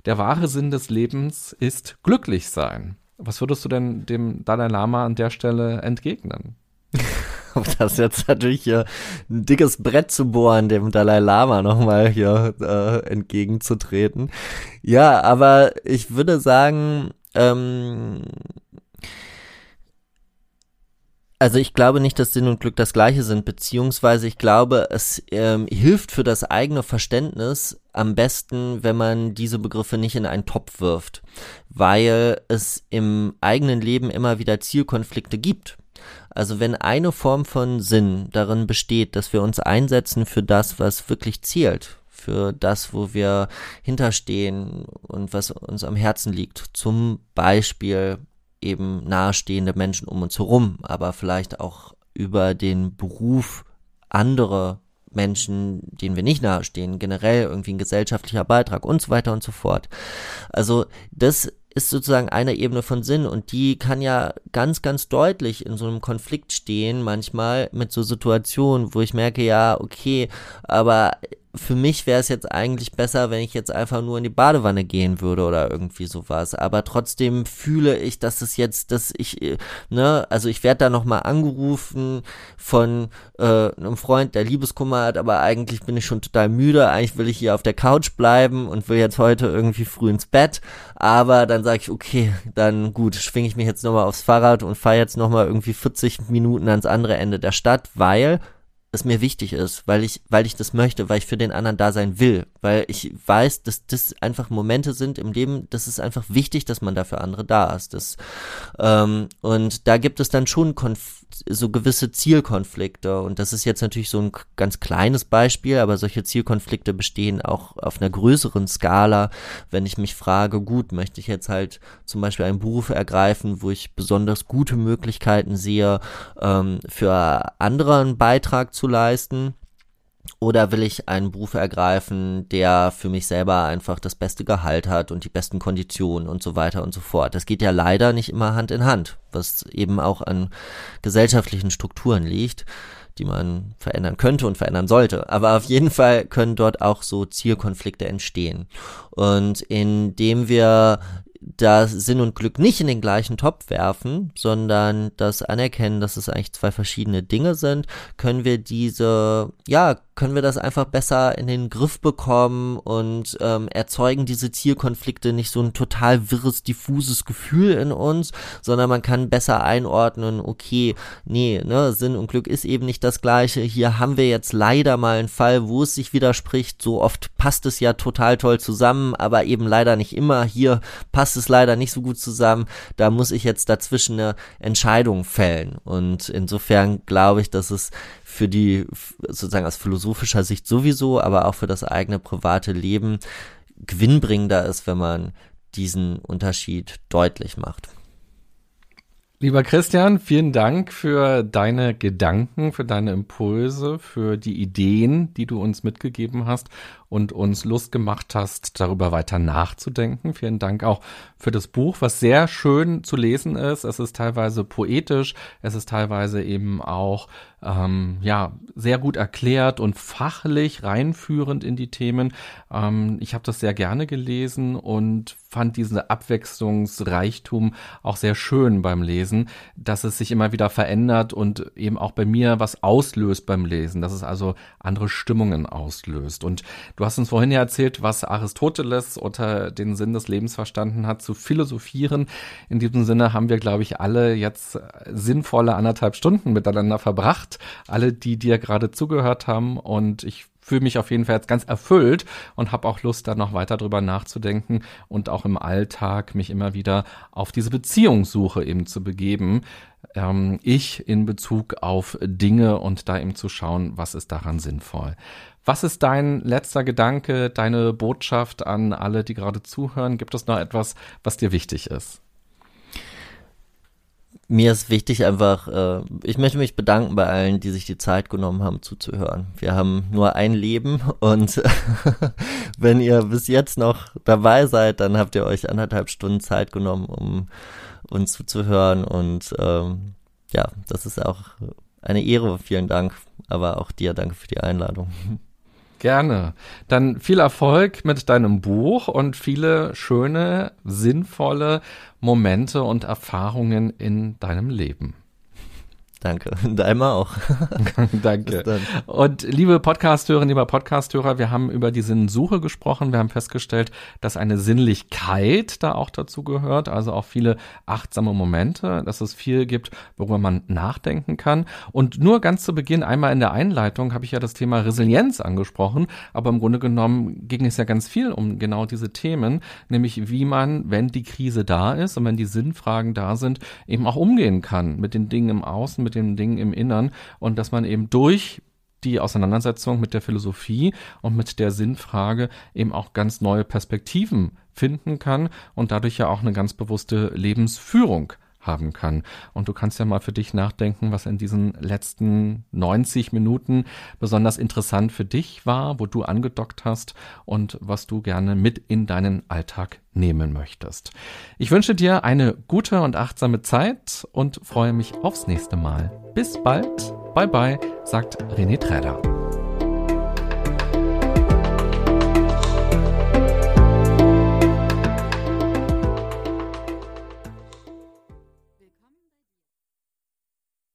der wahre Sinn des Lebens ist glücklich sein. Was würdest du denn dem Dalai Lama an der Stelle entgegnen? das ist jetzt natürlich hier ein dickes Brett zu bohren, dem Dalai Lama nochmal hier äh, entgegenzutreten. Ja, aber ich würde sagen, ähm, Also ich glaube nicht, dass Sinn und Glück das gleiche sind, beziehungsweise ich glaube, es ähm, hilft für das eigene Verständnis am besten, wenn man diese Begriffe nicht in einen Topf wirft, weil es im eigenen Leben immer wieder Zielkonflikte gibt. Also wenn eine Form von Sinn darin besteht, dass wir uns einsetzen für das, was wirklich zählt, für das, wo wir hinterstehen und was uns am Herzen liegt, zum Beispiel eben nahestehende Menschen um uns herum, aber vielleicht auch über den Beruf anderer Menschen, denen wir nicht nahestehen, generell irgendwie ein gesellschaftlicher Beitrag und so weiter und so fort. Also das ist sozusagen eine Ebene von Sinn und die kann ja ganz, ganz deutlich in so einem Konflikt stehen, manchmal mit so Situationen, wo ich merke, ja, okay, aber für mich wäre es jetzt eigentlich besser, wenn ich jetzt einfach nur in die Badewanne gehen würde oder irgendwie sowas. Aber trotzdem fühle ich, dass es jetzt, dass ich, äh, ne, also ich werde da nochmal angerufen von äh, einem Freund, der Liebeskummer hat, aber eigentlich bin ich schon total müde. Eigentlich will ich hier auf der Couch bleiben und will jetzt heute irgendwie früh ins Bett. Aber dann sage ich, okay, dann gut, schwinge ich mich jetzt nochmal aufs Fahrrad und fahre jetzt nochmal irgendwie 40 Minuten ans andere Ende der Stadt, weil es mir wichtig ist, weil ich, weil ich das möchte, weil ich für den anderen da sein will, weil ich weiß, dass das einfach Momente sind im Leben, das ist einfach wichtig, dass man da für andere da ist. Das, ähm, und da gibt es dann schon Konf so gewisse Zielkonflikte und das ist jetzt natürlich so ein ganz kleines Beispiel, aber solche Zielkonflikte bestehen auch auf einer größeren Skala, wenn ich mich frage, gut, möchte ich jetzt halt zum Beispiel einen Beruf ergreifen, wo ich besonders gute Möglichkeiten sehe, ähm, für andere einen Beitrag zu leisten oder will ich einen Beruf ergreifen, der für mich selber einfach das beste Gehalt hat und die besten Konditionen und so weiter und so fort. Das geht ja leider nicht immer Hand in Hand, was eben auch an gesellschaftlichen Strukturen liegt, die man verändern könnte und verändern sollte. Aber auf jeden Fall können dort auch so Zielkonflikte entstehen. Und indem wir das Sinn und Glück nicht in den gleichen Topf werfen, sondern das anerkennen, dass es eigentlich zwei verschiedene Dinge sind, können wir diese, ja, können wir das einfach besser in den Griff bekommen und ähm, erzeugen diese Zielkonflikte nicht so ein total wirres, diffuses Gefühl in uns, sondern man kann besser einordnen, okay, nee, ne, Sinn und Glück ist eben nicht das gleiche. Hier haben wir jetzt leider mal einen Fall, wo es sich widerspricht. So oft passt es ja total toll zusammen, aber eben leider nicht immer. Hier passt es leider nicht so gut zusammen. Da muss ich jetzt dazwischen eine Entscheidung fällen. Und insofern glaube ich, dass es für die, sozusagen aus philosophischer Sicht sowieso, aber auch für das eigene private Leben gewinnbringender ist, wenn man diesen Unterschied deutlich macht. Lieber Christian, vielen Dank für deine Gedanken, für deine Impulse, für die Ideen, die du uns mitgegeben hast und uns Lust gemacht hast, darüber weiter nachzudenken. Vielen Dank auch für das Buch, was sehr schön zu lesen ist. Es ist teilweise poetisch, es ist teilweise eben auch ähm, ja sehr gut erklärt und fachlich reinführend in die Themen. Ähm, ich habe das sehr gerne gelesen und fand diesen Abwechslungsreichtum auch sehr schön beim Lesen, dass es sich immer wieder verändert und eben auch bei mir was auslöst beim Lesen, dass es also andere Stimmungen auslöst. Und du Du hast uns vorhin ja erzählt, was Aristoteles unter den Sinn des Lebens verstanden hat, zu philosophieren. In diesem Sinne haben wir, glaube ich, alle jetzt sinnvolle anderthalb Stunden miteinander verbracht. Alle, die dir gerade zugehört haben. Und ich fühle mich auf jeden Fall jetzt ganz erfüllt und habe auch Lust, da noch weiter drüber nachzudenken und auch im Alltag mich immer wieder auf diese Beziehungssuche eben zu begeben. Ähm, ich in Bezug auf Dinge und da eben zu schauen, was ist daran sinnvoll. Was ist dein letzter Gedanke, deine Botschaft an alle, die gerade zuhören? Gibt es noch etwas, was dir wichtig ist? Mir ist wichtig einfach, äh, ich möchte mich bedanken bei allen, die sich die Zeit genommen haben zuzuhören. Wir haben nur ein Leben und wenn ihr bis jetzt noch dabei seid, dann habt ihr euch anderthalb Stunden Zeit genommen, um uns zuzuhören und ähm, ja, das ist auch eine Ehre. Vielen Dank, aber auch dir danke für die Einladung. Gerne. Dann viel Erfolg mit deinem Buch und viele schöne, sinnvolle Momente und Erfahrungen in deinem Leben. Danke. Deinem auch. Danke. Und liebe Podcasthörerinnen, lieber Podcasthörer, wir haben über die Sinnsuche gesprochen. Wir haben festgestellt, dass eine Sinnlichkeit da auch dazu gehört, also auch viele achtsame Momente, dass es viel gibt, worüber man nachdenken kann. Und nur ganz zu Beginn einmal in der Einleitung habe ich ja das Thema Resilienz angesprochen, aber im Grunde genommen ging es ja ganz viel um genau diese Themen, nämlich wie man, wenn die Krise da ist und wenn die Sinnfragen da sind, eben auch umgehen kann mit den Dingen im Außen, mit den Dingen im Innern und dass man eben durch die Auseinandersetzung mit der Philosophie und mit der Sinnfrage eben auch ganz neue Perspektiven finden kann und dadurch ja auch eine ganz bewusste Lebensführung haben kann. Und du kannst ja mal für dich nachdenken, was in diesen letzten 90 Minuten besonders interessant für dich war, wo du angedockt hast und was du gerne mit in deinen Alltag nehmen möchtest. Ich wünsche dir eine gute und achtsame Zeit und freue mich aufs nächste Mal. Bis bald. Bye bye, sagt René Träder.